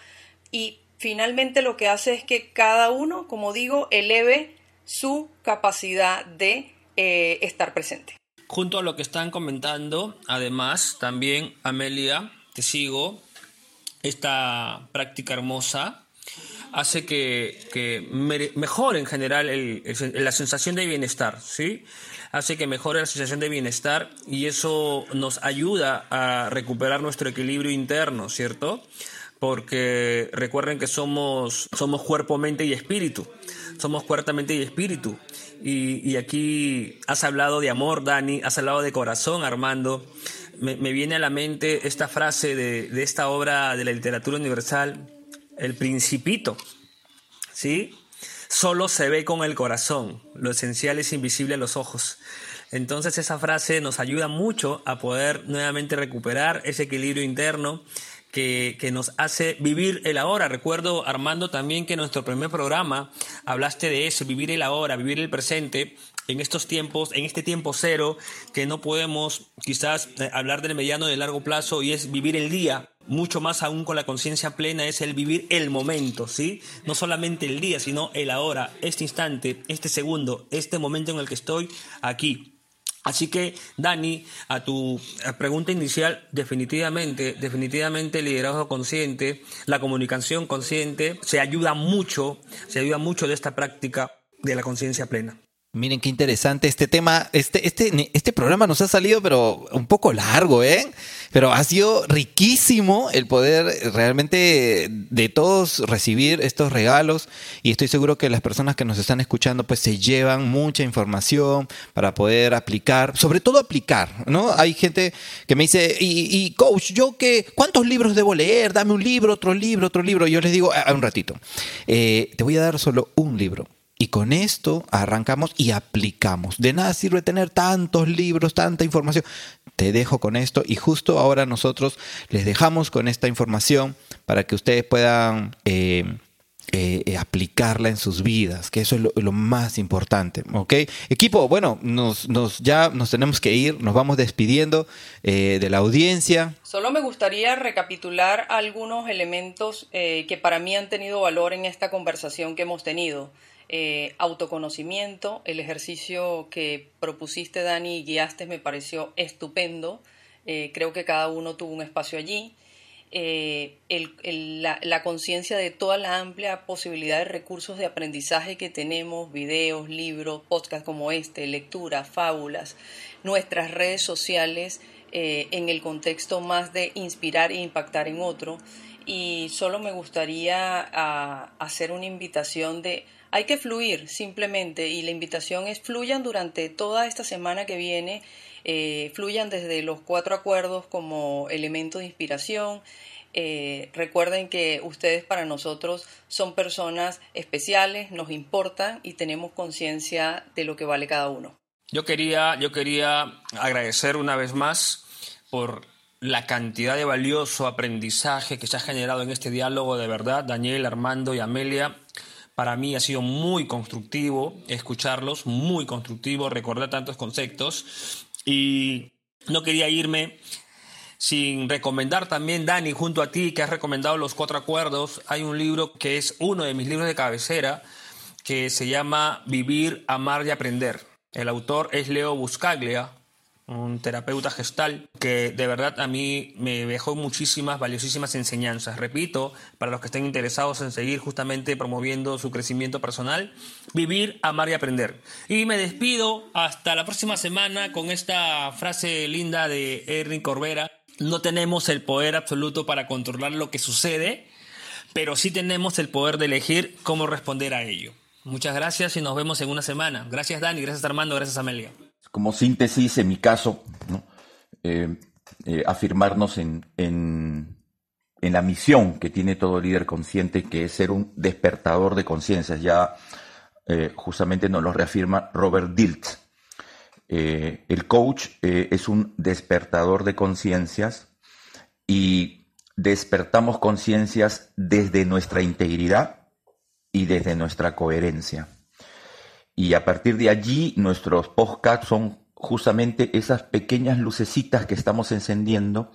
y finalmente lo que hace es que cada uno, como digo, eleve su capacidad de eh, estar presente. Junto a lo que están comentando, además, también Amelia, te sigo, esta práctica hermosa hace que, mejore en general la sensación de bienestar, ¿sí? Hace que mejore la sensación de bienestar y eso nos ayuda a recuperar nuestro equilibrio interno, ¿cierto? Porque recuerden que somos, somos cuerpo, mente y espíritu. Somos cuerpo, mente y espíritu. Y, aquí has hablado de amor, Dani, has hablado de corazón, Armando. Me, viene a la mente esta frase de, de esta obra de la literatura universal el principito, ¿sí? Solo se ve con el corazón, lo esencial es invisible a los ojos. Entonces esa frase nos ayuda mucho a poder nuevamente recuperar ese equilibrio interno que, que, nos hace vivir el ahora. Recuerdo, Armando, también que en nuestro primer programa hablaste de eso, vivir el ahora, vivir el presente, en estos tiempos, en este tiempo cero, que no podemos quizás eh, hablar del mediano y del largo plazo y es vivir el día, mucho más aún con la conciencia plena, es el vivir el momento, ¿sí? No solamente el día, sino el ahora, este instante, este segundo, este momento en el que estoy aquí. Así que, Dani, a tu pregunta inicial, definitivamente, definitivamente el liderazgo consciente, la comunicación consciente, se ayuda mucho, se ayuda mucho de esta práctica de la conciencia plena. Miren qué interesante este tema. Este, este, este programa nos ha salido, pero un poco largo, ¿eh? Pero ha sido riquísimo el poder realmente de todos recibir estos regalos. Y estoy seguro que las personas que nos están escuchando, pues se llevan mucha información para poder aplicar, sobre todo aplicar, ¿no? Hay gente que me dice, y, coach, ¿yo qué? ¿Cuántos libros debo leer? Dame un libro, otro libro, otro libro. yo les digo, a, un ratito, eh, te voy a dar solo un libro y con esto arrancamos y aplicamos. De nada sirve tener tantos libros, tanta información. Te dejo con esto y justo ahora nosotros les dejamos con esta información para que ustedes puedan eh, eh, aplicarla en sus vidas, que eso es lo, más importante, ¿ok? Equipo, bueno, nos, ya nos tenemos que ir, nos vamos despidiendo eh, de la audiencia. Solo me gustaría recapitular algunos elementos que para mí han tenido valor en esta conversación que hemos tenido. Eh, autoconocimiento. El ejercicio que propusiste, Dani, y guiaste me pareció estupendo. Eh, creo que cada uno tuvo un espacio allí. Eh, la, conciencia de toda la amplia posibilidad de recursos de aprendizaje que tenemos, videos, libros, podcasts como este, lectura, fábulas, nuestras redes sociales en el contexto más de inspirar e impactar en otro. Y solo me gustaría ah, hacer una invitación de hay que fluir simplemente y la invitación es fluyan durante toda esta semana que viene, eh, fluyan desde los cuatro acuerdos como elemento de inspiración. Eh, recuerden que ustedes para nosotros son personas especiales, nos importan y tenemos conciencia de lo que vale cada uno. Yo quería, yo quería agradecer una vez más por la cantidad de valioso aprendizaje que se ha generado en este diálogo de verdad, Daniel, Armando y Amelia. Para mí ha sido muy constructivo escucharlos, muy constructivo recordar tantos conceptos. Y no quería irme sin recomendar también, Dani, junto a ti, que has recomendado los cuatro acuerdos, hay un libro que es uno de mis libros de cabecera, que se llama Vivir, Amar y Aprender. El autor es Leo Buscaglia, un terapeuta gestal que de verdad a mí me dejó muchísimas valiosísimas enseñanzas. Repito, para los que estén interesados en seguir justamente promoviendo su crecimiento personal, vivir, amar y aprender. Y me despido hasta la próxima semana con esta frase linda de Erwin Corbera. No tenemos el poder absoluto para controlar lo que sucede, pero sí tenemos el poder de elegir cómo responder a ello. Muchas gracias y nos vemos en una semana. Gracias Dani, gracias Armando, gracias Amelia como síntesis, en mi caso, eh, eh, afirmarnos en, la misión que tiene todo líder consciente, que es ser un despertador de conciencias. Ya eh, justamente nos lo reafirma Robert Diltz. Eh, el coach es un despertador de conciencias y despertamos conciencias desde nuestra integridad y desde nuestra coherencia. Y a partir de allí nuestros podcasts son justamente esas pequeñas lucecitas que estamos encendiendo,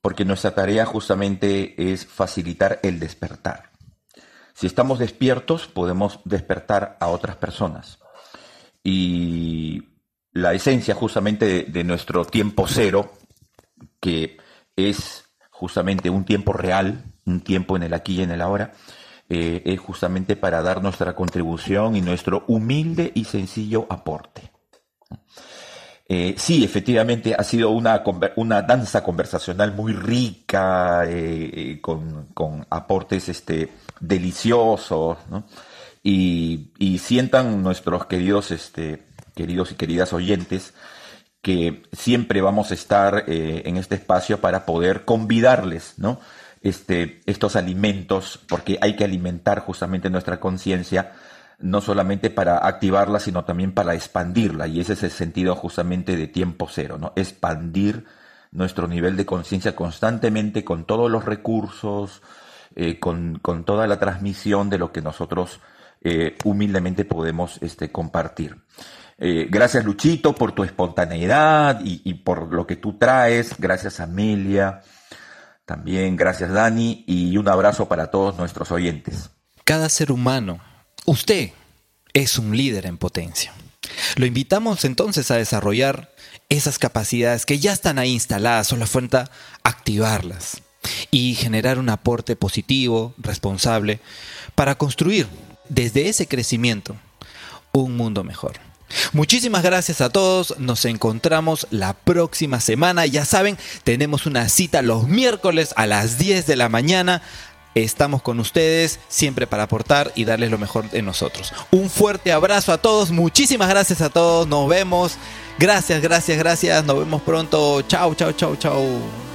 porque nuestra tarea justamente es facilitar el despertar. Si estamos despiertos, podemos despertar a otras personas. Y la esencia justamente de, nuestro tiempo cero, que es justamente un tiempo real, un tiempo en el aquí y en el ahora, eh, es justamente para dar nuestra contribución y nuestro humilde y sencillo aporte. Eh, sí, efectivamente ha sido una, una danza conversacional muy rica, eh, con, con, aportes este, deliciosos, y, sientan nuestros queridos, este, queridos y queridas oyentes que siempre vamos a estar en este espacio para poder convidarles, ¿no? Este, estos alimentos, porque hay que alimentar justamente nuestra conciencia, no solamente para activarla, sino también para expandirla, y ese es el sentido justamente de tiempo cero, ¿no? Expandir nuestro nivel de conciencia constantemente con todos los recursos, eh, con, toda la transmisión de lo que nosotros eh, humildemente podemos este, compartir. Eh, gracias Luchito por tu espontaneidad y, por lo que tú traes. Gracias Amelia. También gracias Dani y un abrazo para todos nuestros oyentes. Cada ser humano, usted, es un líder en potencia. Lo invitamos entonces a desarrollar esas capacidades que ya están ahí instaladas, solo falta activarlas y generar un aporte positivo, responsable, para construir desde ese crecimiento un mundo mejor. Muchísimas gracias a todos, nos encontramos la próxima semana, ya saben, tenemos una cita los miércoles a las 10 de la mañana. Estamos con ustedes siempre para aportar y darles lo mejor de nosotros. Un fuerte abrazo a todos, muchísimas gracias a todos, nos vemos. Gracias, gracias, gracias, nos vemos pronto. Chao, chao, chao, chao.